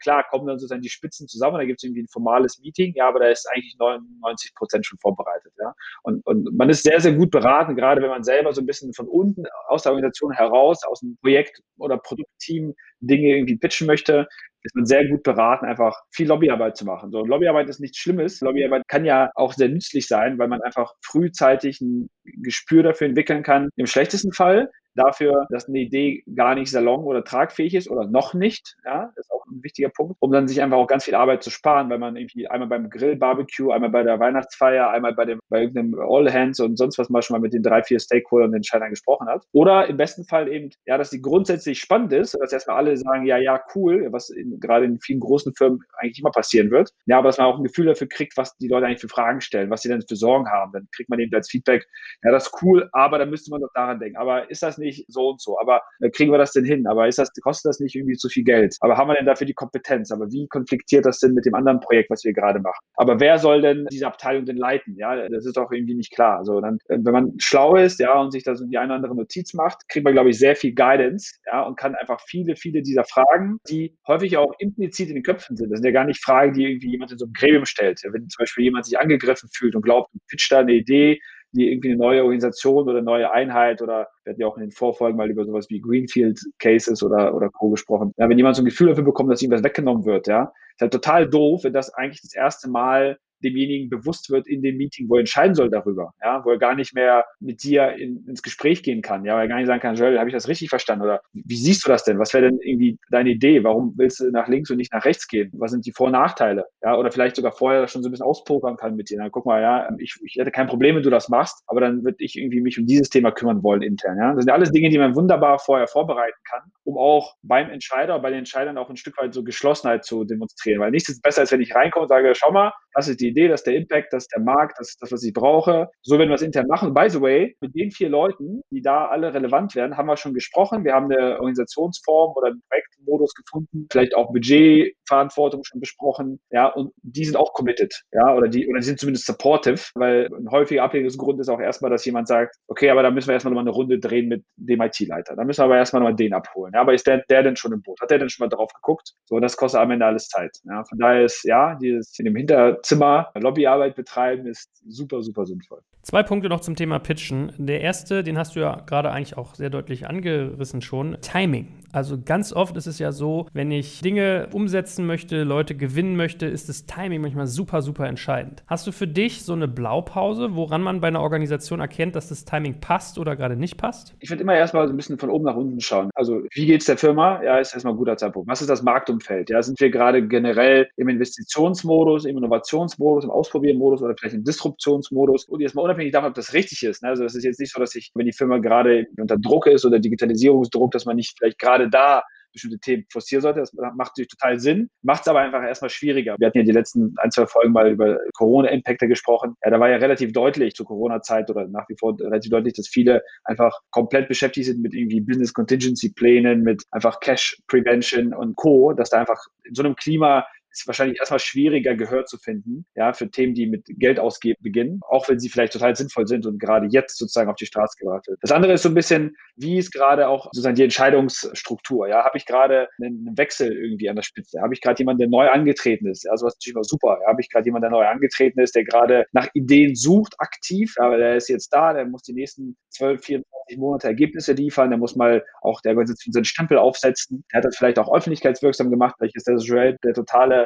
klar, kommen dann sozusagen die Spitzen zusammen, da gibt es irgendwie ein formales Meeting, ja, aber da ist eigentlich 99 Prozent schon vorbereitet, ja. Und, und man ist sehr, sehr gut beraten, gerade wenn man selber so ein bisschen von unten aus der Organisation heraus, aus dem Projekt- oder Produktteam Dinge irgendwie pitchen möchte, ist man sehr gut beraten, einfach viel Lobbyarbeit zu machen. So, Lobbyarbeit ist nichts Schlimmes. Lobbyarbeit kann ja auch sehr nützlich sein, weil man einfach frühzeitig ein Gespür dafür entwickeln kann. Im schlechtesten Fall dafür, dass eine Idee gar nicht salon- oder tragfähig ist oder noch nicht. Ja, ist auch ein wichtiger Punkt, um dann sich einfach auch ganz viel Arbeit zu sparen, weil man irgendwie einmal beim Grill, Barbecue, einmal bei der Weihnachtsfeier, einmal bei dem, bei irgendeinem All Hands und sonst was mal schon mal mit den drei, vier Stakeholdern und Entscheidern gesprochen hat. Oder im besten Fall eben, ja, dass die grundsätzlich spannend ist, dass erstmal alle sagen, ja, ja, cool, was in, gerade in vielen großen Firmen eigentlich immer passieren wird. Ja, aber dass man auch ein Gefühl dafür kriegt, was die Leute eigentlich für Fragen stellen, was sie denn für Sorgen haben. Dann kriegt man eben als Feedback, ja, das ist cool, aber da müsste man doch daran denken. Aber ist das nicht nicht so und so. Aber äh, kriegen wir das denn hin? Aber ist das, kostet das nicht irgendwie zu viel Geld? Aber haben wir denn dafür die Kompetenz? Aber wie konfliktiert das denn mit dem anderen Projekt, was wir gerade machen? Aber wer soll denn diese Abteilung denn leiten? Ja, das ist doch irgendwie nicht klar. So, dann, äh, wenn man schlau ist, ja, und sich da so die eine oder andere Notiz macht, kriegt man, glaube ich, sehr viel Guidance, ja, und kann einfach viele, viele dieser Fragen, die häufig auch implizit in den Köpfen sind. Das sind ja gar nicht Fragen, die irgendwie jemand in so einem Gremium stellt. Wenn zum Beispiel jemand sich angegriffen fühlt und glaubt, pitcht da eine Idee, die irgendwie eine neue Organisation oder eine neue Einheit oder wir hatten ja auch in den Vorfolgen mal über sowas wie Greenfield Cases oder, oder Co. gesprochen. Ja, wenn jemand so ein Gefühl dafür bekommt, dass ihm was weggenommen wird, ja, ist halt total doof, wenn das eigentlich das erste Mal demjenigen bewusst wird in dem Meeting, wo er entscheiden soll darüber, ja, wo er gar nicht mehr mit dir in, ins Gespräch gehen kann, ja, weil er gar nicht sagen kann, Joel, habe ich das richtig verstanden oder wie siehst du das denn? Was wäre denn irgendwie deine Idee? Warum willst du nach links und nicht nach rechts gehen? Was sind die Vor- und Nachteile? Ja, oder vielleicht sogar vorher schon so ein bisschen auspokern kann mit dir. Dann guck mal, ja, ich, ich hätte kein Problem, wenn du das machst, aber dann würde ich irgendwie mich um dieses Thema kümmern wollen intern, ja. Das sind alles Dinge, die man wunderbar vorher vorbereiten kann, um auch beim Entscheider, bei den Entscheidern auch ein Stück weit so Geschlossenheit zu demonstrieren, weil nichts ist besser, als wenn ich reinkomme und sage, schau mal, das ist die Idee, das ist der Impact, das ist der Markt, das ist das, was ich brauche. So werden wir es intern machen. By the way, mit den vier Leuten, die da alle relevant werden, haben wir schon gesprochen. Wir haben eine Organisationsform oder einen Projektmodus gefunden, vielleicht auch Budgetverantwortung schon besprochen. Ja, und die sind auch committed. Ja, oder die, oder die sind zumindest supportive, weil ein häufiger Abhängungsgrund ist auch erstmal, dass jemand sagt, okay, aber da müssen wir erstmal nochmal eine Runde drehen mit dem IT-Leiter. Da müssen wir aber erstmal nochmal den abholen. Ja, aber ist der, der denn schon im Boot? Hat der denn schon mal drauf geguckt? So, das kostet am Ende alles Zeit. Ja, von daher ist, ja, dieses in dem Hinter Zimmer Lobbyarbeit betreiben, ist super, super sinnvoll. Zwei Punkte noch zum Thema Pitchen. Der erste, den hast du ja gerade eigentlich auch sehr deutlich angerissen schon. Timing. Also ganz oft ist es ja so, wenn ich Dinge umsetzen möchte, Leute gewinnen möchte, ist das Timing manchmal super, super entscheidend. Hast du für dich so eine Blaupause, woran man bei einer Organisation erkennt, dass das Timing passt oder gerade nicht passt? Ich würde immer erstmal so ein bisschen von oben nach unten schauen. Also wie geht es der Firma? Ja, ist erstmal ein guter Zeitpunkt. Was ist das Marktumfeld? Ja, sind wir gerade generell im Investitionsmodus, im Innovationsmodus, im Ausprobiermodus oder vielleicht im Disruptionsmodus? Und erstmal unabhängig davon, ob das richtig ist. Ne? Also es ist jetzt nicht so, dass ich, wenn die Firma gerade unter Druck ist oder Digitalisierungsdruck, dass man nicht vielleicht gerade da bestimmte Themen forcieren sollte. Das macht natürlich total Sinn, macht es aber einfach erstmal schwieriger. Wir hatten ja die letzten ein, zwei Folgen mal über Corona-Impacte gesprochen. Ja, da war ja relativ deutlich zur Corona-Zeit oder nach wie vor relativ deutlich, dass viele einfach komplett beschäftigt sind mit irgendwie Business Contingency Plänen, mit einfach Cash Prevention und Co., dass da einfach in so einem Klima ist wahrscheinlich erstmal schwieriger, Gehör zu finden, ja, für Themen, die mit Geld ausgeben beginnen, auch wenn sie vielleicht total sinnvoll sind und gerade jetzt sozusagen auf die Straße gebracht wird. Das andere ist so ein bisschen, wie ist gerade auch sozusagen die Entscheidungsstruktur, ja, habe ich gerade einen Wechsel irgendwie an der Spitze, habe ich gerade jemanden, der neu angetreten ist, also was natürlich immer super, ja, habe ich gerade jemanden, der neu angetreten ist, der gerade nach Ideen sucht, aktiv, ja, weil der ist jetzt da, der muss die nächsten 12, 24 Monate Ergebnisse liefern, der muss mal auch der Organisation seinen Stempel aufsetzen, der hat das vielleicht auch öffentlichkeitswirksam gemacht, vielleicht ist der der totale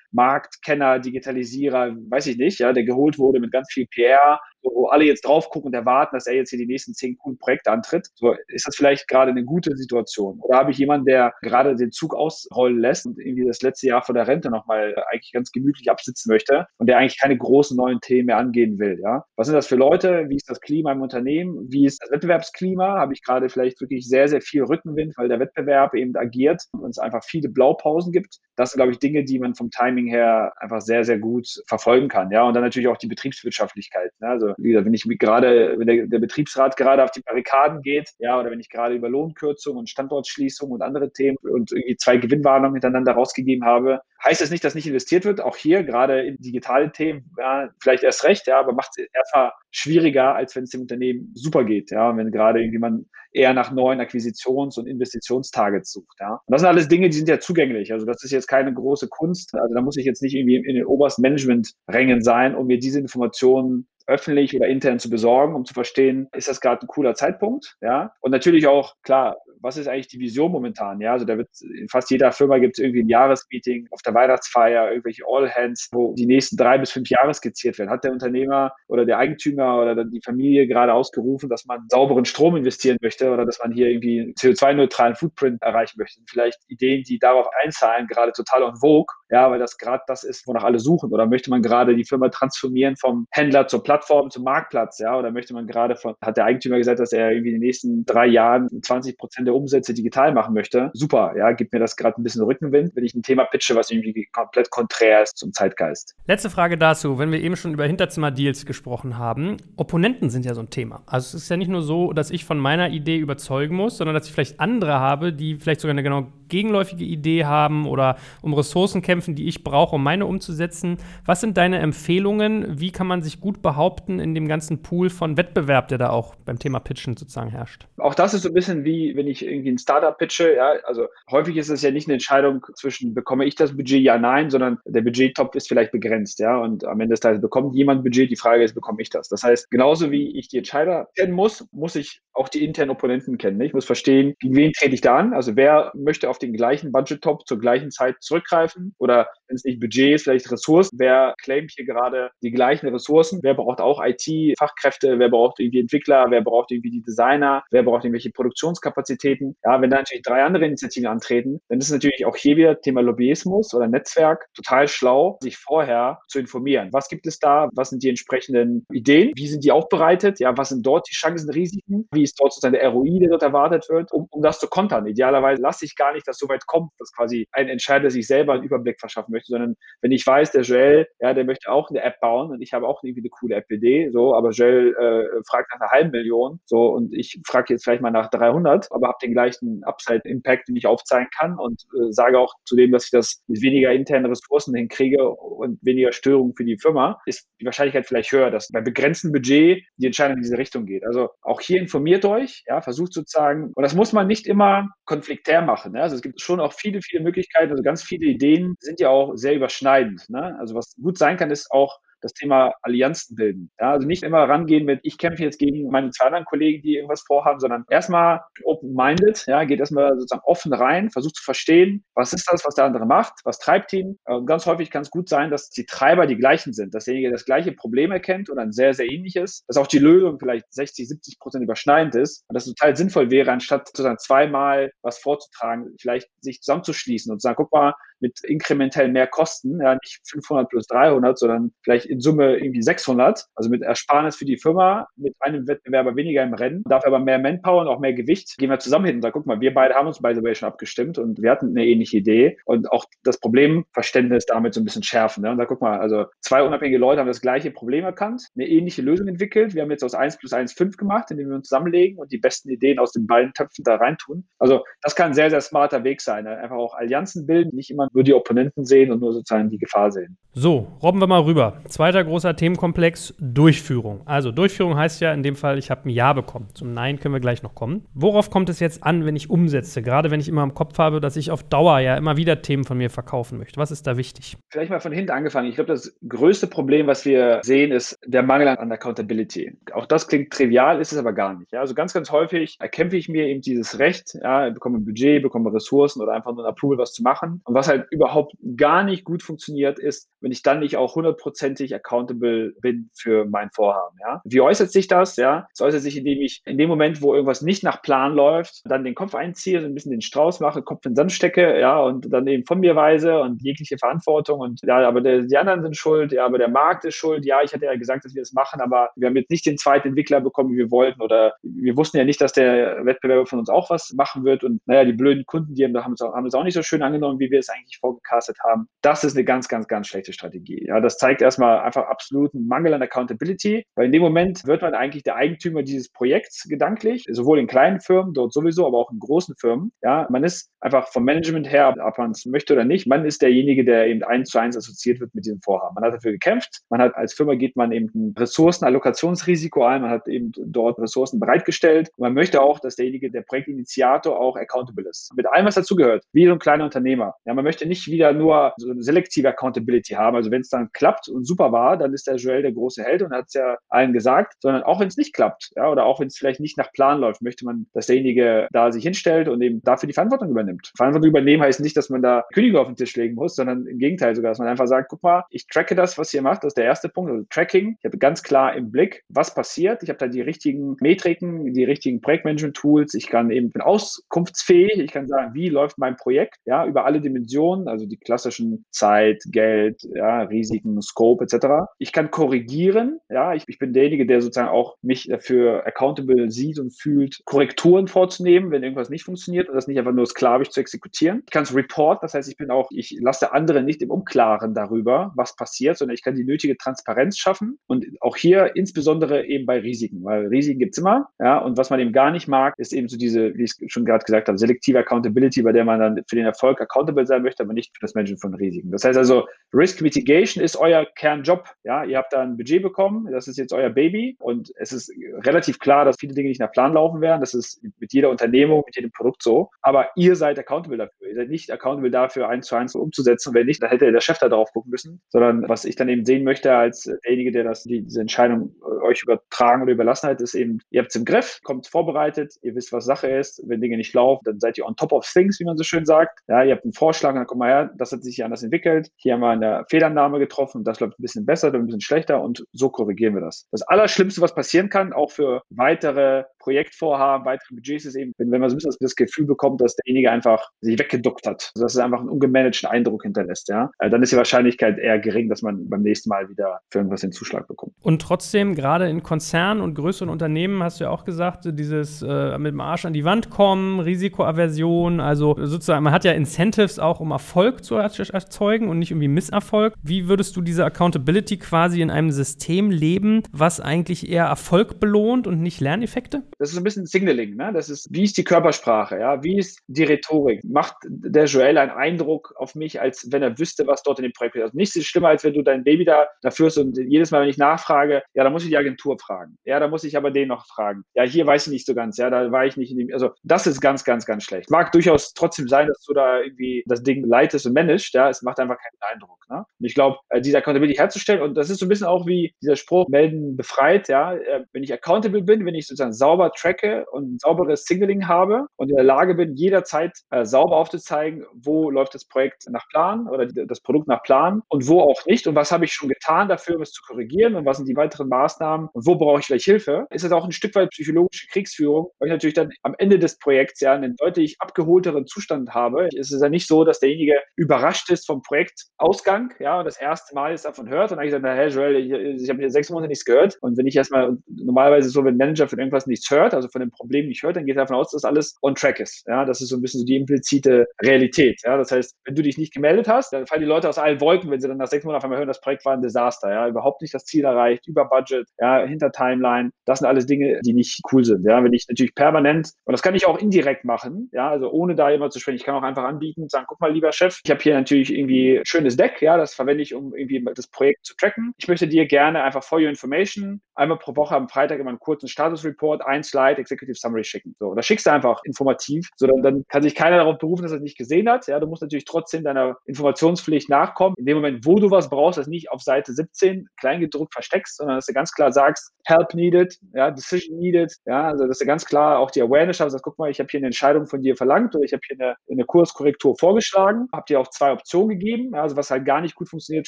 Marktkenner, Digitalisierer, weiß ich nicht, ja, der geholt wurde mit ganz viel PR, wo alle jetzt drauf gucken und erwarten, dass er jetzt hier die nächsten zehn coolen Projekte antritt. So, ist das vielleicht gerade eine gute Situation? Oder habe ich jemanden, der gerade den Zug ausrollen lässt und irgendwie das letzte Jahr vor der Rente nochmal eigentlich ganz gemütlich absitzen möchte und der eigentlich keine großen neuen Themen mehr angehen will, ja? Was sind das für Leute? Wie ist das Klima im Unternehmen? Wie ist das Wettbewerbsklima? Habe ich gerade vielleicht wirklich sehr, sehr viel Rückenwind, weil der Wettbewerb eben agiert und es einfach viele Blaupausen gibt? Das sind, glaube ich, Dinge, die man vom Timing her einfach sehr, sehr gut verfolgen kann, ja? Und dann natürlich auch die Betriebswirtschaftlichkeit, ne? Also wie gesagt, wenn ich gerade, wenn der, der, Betriebsrat gerade auf die Barrikaden geht, ja, oder wenn ich gerade über Lohnkürzung und Standortschließung und andere Themen und irgendwie zwei Gewinnwarnungen miteinander rausgegeben habe, heißt das nicht, dass nicht investiert wird. Auch hier, gerade in digitalen Themen, ja, vielleicht erst recht, ja, aber macht es erstmal schwieriger, als wenn es dem Unternehmen super geht, ja, wenn gerade irgendjemand eher nach neuen Akquisitions- und Investitionstargets sucht, ja. Und das sind alles Dinge, die sind ja zugänglich. Also das ist jetzt keine große Kunst. Also da muss ich jetzt nicht irgendwie in den obersten Management-Rängen sein, um mir diese Informationen öffentlich oder intern zu besorgen, um zu verstehen, ist das gerade ein cooler Zeitpunkt, ja. Und natürlich auch, klar, was ist eigentlich die Vision momentan? Ja, also da wird in fast jeder Firma gibt es irgendwie ein Jahresmeeting auf der Weihnachtsfeier, irgendwelche All Hands, wo die nächsten drei bis fünf Jahre skizziert werden. Hat der Unternehmer oder der Eigentümer oder die Familie gerade ausgerufen, dass man sauberen Strom investieren möchte oder dass man hier irgendwie CO2-neutralen Footprint erreichen möchte? Vielleicht Ideen, die darauf einzahlen, gerade total on vogue, ja, weil das gerade das ist, wonach alle suchen. Oder möchte man gerade die Firma transformieren vom Händler zur Plattform zum Marktplatz, ja? Oder möchte man gerade von, hat der Eigentümer gesagt, dass er irgendwie in den nächsten drei Jahren 20 Prozent der Umsätze digital machen möchte? Super, ja, gibt mir das gerade ein bisschen Rückenwind, wenn ich ein Thema pitche, was irgendwie komplett konträr ist zum Zeitgeist. Letzte Frage dazu, wenn wir eben schon über Hinterzimmer-Deals gesprochen haben. Opponenten sind ja so ein Thema. Also es ist ja nicht nur so, dass ich von meiner Idee überzeugen muss, sondern dass ich vielleicht andere habe, die vielleicht sogar eine genau gegenläufige Idee haben oder um Ressourcen kämpfen, die ich brauche, um meine umzusetzen. Was sind deine Empfehlungen? Wie kann man sich gut behaupten in dem ganzen Pool von Wettbewerb, der da auch beim Thema Pitchen sozusagen herrscht? Auch das ist so ein bisschen wie, wenn ich irgendwie ein Startup pitche. Ja, also häufig ist es ja nicht eine Entscheidung zwischen, bekomme ich das Budget, ja, nein, sondern der Budgettopf ist vielleicht begrenzt. Ja, und am Ende des Tages bekommt jemand Budget. Die Frage ist, bekomme ich das? Das heißt, genauso wie ich die Entscheider kennen muss, muss ich auch die internen Opponenten kennen. Ich muss verstehen, gegen wen trete ich da an? Also wer möchte auf den gleichen Budget-Top zur gleichen Zeit zurückgreifen? Oder wenn es nicht Budget ist, vielleicht Ressourcen. Wer claimt hier gerade die gleichen Ressourcen? Wer braucht auch IT-Fachkräfte? Wer braucht irgendwie Entwickler? Wer braucht irgendwie die Designer? Wer braucht irgendwelche Produktionskapazitäten? Ja, wenn da natürlich drei andere Initiativen antreten, dann ist natürlich auch hier wieder Thema Lobbyismus oder Netzwerk total schlau, sich vorher zu informieren. Was gibt es da? Was sind die entsprechenden Ideen? Wie sind die aufbereitet? Ja, was sind dort die Chancen, Risiken? Wie ist dort sozusagen der ROI, der dort erwartet wird, um, um das zu kontern? Idealerweise lasse ich gar nicht, dass so weit kommt, dass quasi ein Entscheider sich selber einen Überblick verschaffen möchte, sondern wenn ich weiß, der Joel, ja, der möchte auch eine App bauen und ich habe auch irgendwie eine coole App-Idee, so, aber Joel äh, fragt nach einer halben Million, so, und ich frage jetzt vielleicht mal nach 300, aber habe den gleichen Upside-Impact, den ich aufzeigen kann und äh, sage auch zudem, dass ich das mit weniger internen Ressourcen hinkriege und weniger Störungen für die Firma, ist die Wahrscheinlichkeit vielleicht höher, dass bei begrenztem Budget die Entscheidung in diese Richtung geht. Also auch hier informiert euch, ja, versucht sozusagen, und das muss man nicht immer konfliktär machen. Ne? Also es gibt schon auch viele, viele Möglichkeiten, also ganz viele Ideen sind ja auch sehr überschneidend. Ne? Also was gut sein kann, ist auch das Thema Allianzen bilden. Ja, also nicht immer rangehen mit, ich kämpfe jetzt gegen meine zwei anderen Kollegen, die irgendwas vorhaben, sondern erstmal open-minded, ja, geht erstmal sozusagen offen rein, versucht zu verstehen, was ist das, was der andere macht, was treibt ihn. Und ganz häufig kann es gut sein, dass die Treiber die gleichen sind, dass derjenige das gleiche Problem erkennt oder ein sehr, sehr ähnliches, dass auch die Lösung vielleicht 60, 70 Prozent überschneidend ist und dass es total sinnvoll wäre, anstatt sozusagen zweimal was vorzutragen, vielleicht sich zusammenzuschließen und zu sagen, guck mal, mit inkrementell mehr Kosten, ja, nicht 500 plus 300, sondern vielleicht in Summe irgendwie 600, also mit Ersparnis für die Firma, mit einem Wettbewerber weniger im Rennen, dafür aber mehr Manpower und auch mehr Gewicht, gehen wir zusammen hin und sagen, guck mal, wir beide haben uns by the way schon abgestimmt und wir hatten eine ähnliche Idee und auch das Problemverständnis damit so ein bisschen schärfen. Ne? Und da guck mal, also zwei unabhängige Leute haben das gleiche Problem erkannt, eine ähnliche Lösung entwickelt. Wir haben jetzt aus 1 plus 1 5 gemacht, indem wir uns zusammenlegen und die besten Ideen aus den beiden Töpfen da reintun. Also das kann ein sehr, sehr smarter Weg sein. Ne? Einfach auch Allianzen bilden, nicht immer nur die Opponenten sehen und nur sozusagen die Gefahr sehen. So, robben wir mal rüber. Zweiter großer Themenkomplex, Durchführung. Also Durchführung heißt ja in dem Fall, ich habe ein Ja bekommen. Zum Nein können wir gleich noch kommen. Worauf kommt es jetzt an, wenn ich umsetze? Gerade wenn ich immer im Kopf habe, dass ich auf Dauer ja immer wieder Themen von mir verkaufen möchte. Was ist da wichtig? Vielleicht mal von hinten angefangen. Ich glaube, das größte Problem, was wir sehen, ist der Mangel an Accountability. Auch das klingt trivial, ist es aber gar nicht. Ja? Also ganz, ganz häufig erkämpfe ich mir eben dieses Recht, ja, bekomme ein Budget, bekomme Ressourcen oder einfach nur ein Approval, was zu machen. Und was halt überhaupt gar nicht gut funktioniert, ist, wenn ich dann nicht auch hundertprozentig accountable bin für mein Vorhaben. Ja? Wie äußert sich das? Ja, es äußert sich, indem ich in dem Moment, wo irgendwas nicht nach Plan läuft, dann den Kopf einziehe, so ein bisschen den Strauß mache, Kopf in den Sand stecke, ja, und dann eben von mir weise und jegliche Verantwortung und ja, aber der, die anderen sind schuld, ja, aber der Markt ist schuld, ja, ich hatte ja gesagt, dass wir das machen, aber wir haben jetzt nicht den zweiten Entwickler bekommen, wie wir wollten oder wir wussten ja nicht, dass der Wettbewerber von uns auch was machen wird und naja, die blöden Kunden, die haben, es haben es auch nicht so schön angenommen, wie wir es eigentlich vorgecastet haben. Das ist eine ganz, ganz, ganz schlechte Strategie. Ja, das zeigt erstmal einfach absoluten Mangel an Accountability, weil in dem Moment wird man eigentlich der Eigentümer dieses Projekts gedanklich, sowohl in kleinen Firmen dort sowieso, aber auch in großen Firmen. Ja, man ist einfach vom Management her, ob man es möchte oder nicht, man ist derjenige, der eben eins zu eins assoziiert wird mit diesem Vorhaben. Man hat dafür gekämpft, man hat als Firma geht man eben ein Ressourcenallokationsrisiko ein, man hat eben dort Ressourcen bereitgestellt und man möchte auch, dass derjenige, der Projektinitiator auch accountable ist. Mit allem, was dazugehört, wie so ein kleiner Unternehmer. Ja, man möchte nicht wieder nur so eine selektive Accountability haben. Also wenn es dann klappt und super war, dann ist der Joel der große Held und hat es ja allen gesagt, sondern auch wenn es nicht klappt, ja, oder auch wenn es vielleicht nicht nach Plan läuft, möchte man, dass derjenige da sich hinstellt und eben dafür die Verantwortung übernimmt. Verantwortung übernehmen heißt nicht, dass man da Kündige auf den Tisch legen muss, sondern im Gegenteil sogar, dass man einfach sagt, guck mal, ich tracke das, was ihr macht, das ist der erste Punkt, also Tracking. Ich habe ganz klar im Blick, was passiert. Ich habe da die richtigen Metriken, die richtigen Projektmanagement-Tools. Ich kann eben bin auskunftsfähig. Ich kann sagen, wie läuft mein Projekt, ja, über alle Dimensionen Dimensionen, also die klassischen Zeit, Geld, ja, Risiken, Scope etc. Ich kann korrigieren, ja, ich, ich bin derjenige, der sozusagen auch mich dafür accountable sieht und fühlt, Korrekturen vorzunehmen, wenn irgendwas nicht funktioniert und das nicht einfach nur sklavisch zu exekutieren. Ich kann es report, das heißt, ich bin auch, ich lasse andere nicht im Unklaren darüber, was passiert, sondern ich kann die nötige Transparenz schaffen und auch hier insbesondere eben bei Risiken, weil Risiken gibt's immer, ja, und was man eben gar nicht mag, ist eben so diese, wie ich schon gerade gesagt habe, selektive Accountability, bei der man dann für den Erfolg accountable sein möchte, aber nicht für das Managen von Risiken. Das heißt also, Risk Mitigation ist euer Kernjob, ja, ihr habt da ein Budget bekommen, das ist jetzt euer Baby und es ist relativ klar, dass viele Dinge nicht nach Plan laufen werden, das ist mit jeder Unternehmung, mit jedem Produkt so, aber ihr seid accountable dafür, ihr seid nicht accountable dafür, eins zu eins umzusetzen, wenn nicht, dann hätte der Chef da drauf gucken müssen, sondern was ich dann eben sehen möchte als derjenige, der das, die, diese Entscheidung euch übertragen oder überlassen hat, ist eben, ihr habt es im Griff, kommt vorbereitet, ihr wisst, was Sache ist. Wenn Dinge nicht laufen, dann seid ihr on top of things, wie man so schön sagt. Ja, ihr habt einen Vorschlag, dann kommt mal her, das hat sich hier anders entwickelt. Hier haben wir eine Fehlannahme getroffen, das läuft ein bisschen besser, dann ein bisschen schlechter und so korrigieren wir das. Das Allerschlimmste, was passieren kann, auch für weitere Projektvorhaben, weitere Budgets ist eben, wenn, man so ein bisschen das Gefühl bekommt, dass derjenige einfach sich weggeduckt hat, also dass es einfach einen ungemanagten Eindruck hinterlässt, ja, äh, dann ist die Wahrscheinlichkeit eher gering, dass man beim nächsten Mal wieder für irgendwas den Zuschlag bekommt. Und trotzdem, gerade in Konzernen und größeren Unternehmen, hast du ja auch gesagt, dieses äh, mit dem Arsch an die Wand kommen, Risikoaversion, also sozusagen, man hat ja Incentives auch, um Erfolg zu erzeugen und nicht irgendwie Misserfolg. Wie würdest du diese Accountability quasi in einem System leben, was eigentlich eher Erfolg belohnt und nicht Lerneffekte? Das ist ein bisschen Signaling, ne? Das ist, wie ist die Körpersprache, ja? Wie ist die Rhetorik? Macht der Joel einen Eindruck auf mich, als wenn er wüsste, was dort in dem Projekt ist? Also nichts ist schlimmer, als wenn du dein Baby da, da führst und jedes Mal, wenn ich nachfrage, ja, da muss ich die Agentur fragen. Ja, da muss ich aber den noch fragen. Ja, hier weiß ich nicht so ganz, ja, da war ich nicht in dem, also das ist ganz, ganz, ganz schlecht. Mag durchaus trotzdem sein, dass du da irgendwie das Ding leitest und managst, ja, es macht einfach keinen Eindruck, ne? Und ich glaube, äh, diese Accountability herzustellen und das ist so ein bisschen auch wie dieser Spruch, melden befreit, ja, äh, wenn ich accountable bin, wenn ich sozusagen sauber sauber tracke und ein sauberes Signaling habe und in der Lage bin, jederzeit äh, sauber aufzuzeigen, wo läuft das Projekt nach Plan oder das Produkt nach Plan und wo auch nicht und was habe ich schon getan dafür, um es zu korrigieren und was sind die weiteren Maßnahmen und wo brauche ich vielleicht Hilfe, ist es auch ein Stück weit psychologische Kriegsführung, weil ich natürlich dann am Ende des Projekts ja einen deutlich abgeholteren Zustand habe. Es ist ja nicht so, dass derjenige überrascht ist vom Projektausgang, ja, und das erste Mal ist davon hört und dann gesagt, na, hey Joel, ich, ich habe hier sechs Monate nichts gehört und wenn ich erstmal normalerweise so, wenn Manager von irgendwas nichts hört, also von dem Problem nicht hört, dann geht davon aus, dass alles on track ist. Ja, das ist so ein bisschen so die implizite Realität. Ja, das heißt, wenn du dich nicht gemeldet hast, dann fallen die Leute aus allen Wolken, wenn sie dann nach sechs Monaten auf einmal hören, das Projekt war ein Desaster. Ja, überhaupt nicht das Ziel erreicht, über Budget, ja, hinter Timeline. Das sind alles Dinge, die nicht cool sind. Ja, wenn ich natürlich permanent, und das kann ich auch indirekt machen, ja, also ohne da immer zu sprechen. Ich kann auch einfach anbieten und sagen, guck mal, lieber Chef, ich habe hier natürlich irgendwie schönes Deck, ja, das verwende ich, um irgendwie das Projekt zu tracken. Ich möchte dir gerne einfach for your information einmal pro Woche am Freitag immer einen kurzen Status-Report, ein Slide, Executive Summary schicken. So, oder schickst du einfach informativ, so dann, kann sich keiner darauf berufen, dass er es nicht gesehen hat. Ja, du musst natürlich trotzdem deiner Informationspflicht nachkommen. In dem Moment, wo du was brauchst, das nicht auf Seite 17 kleingedruckt versteckst, sondern dass du ganz klar sagst, Help needed, ja, Decision needed, ja, also dass du ganz klar auch die Awareness hast, sagst, guck mal, ich habe hier eine Entscheidung von dir verlangt oder ich habe hier eine, eine Kurskorrektur vorgeschlagen, habe dir auch zwei Optionen gegeben, also was halt gar nicht gut funktioniert,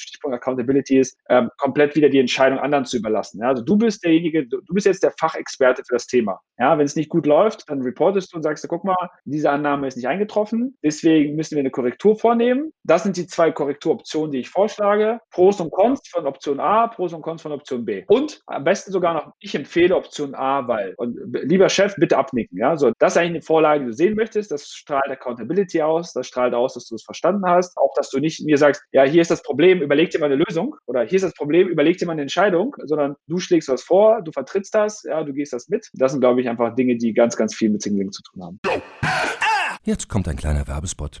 Stichpunkt Accountability ist, ähm, komplett wieder die Entscheidung anderen zu überlassen. Ja, also du bist derjenige, du, du bist jetzt der Fachexperte für das Thema. Ja, wenn es nicht gut läuft, dann reportest du und sagst, guck mal, diese Annahme ist nicht eingetroffen, deswegen müssen wir eine Korrektur vornehmen. Das sind die zwei Korrekturoptionen, die ich vorschlage. Pros und Cons von Option A, Pros und Cons von Option B. Und am besten sogar noch, ich empfehle Option A, weil, und lieber Chef, bitte abnicken. Ja, so, das ist eigentlich eine Vorlage, die du sehen möchtest. Das strahlt Accountability aus, das strahlt aus, dass du es verstanden hast. Auch, dass du nicht mir sagst, ja, hier ist das Problem, überleg dir mal eine Lösung. Oder hier ist das Problem, überleg dir mal eine Entscheidung, sondern du schlägst was vor, du vertrittst das, ja, du gehst das mit. Das sind, glaube ich, einfach Dinge, die ganz, ganz viel mit Signaling zu tun haben. Jetzt kommt ein kleiner Werbespot.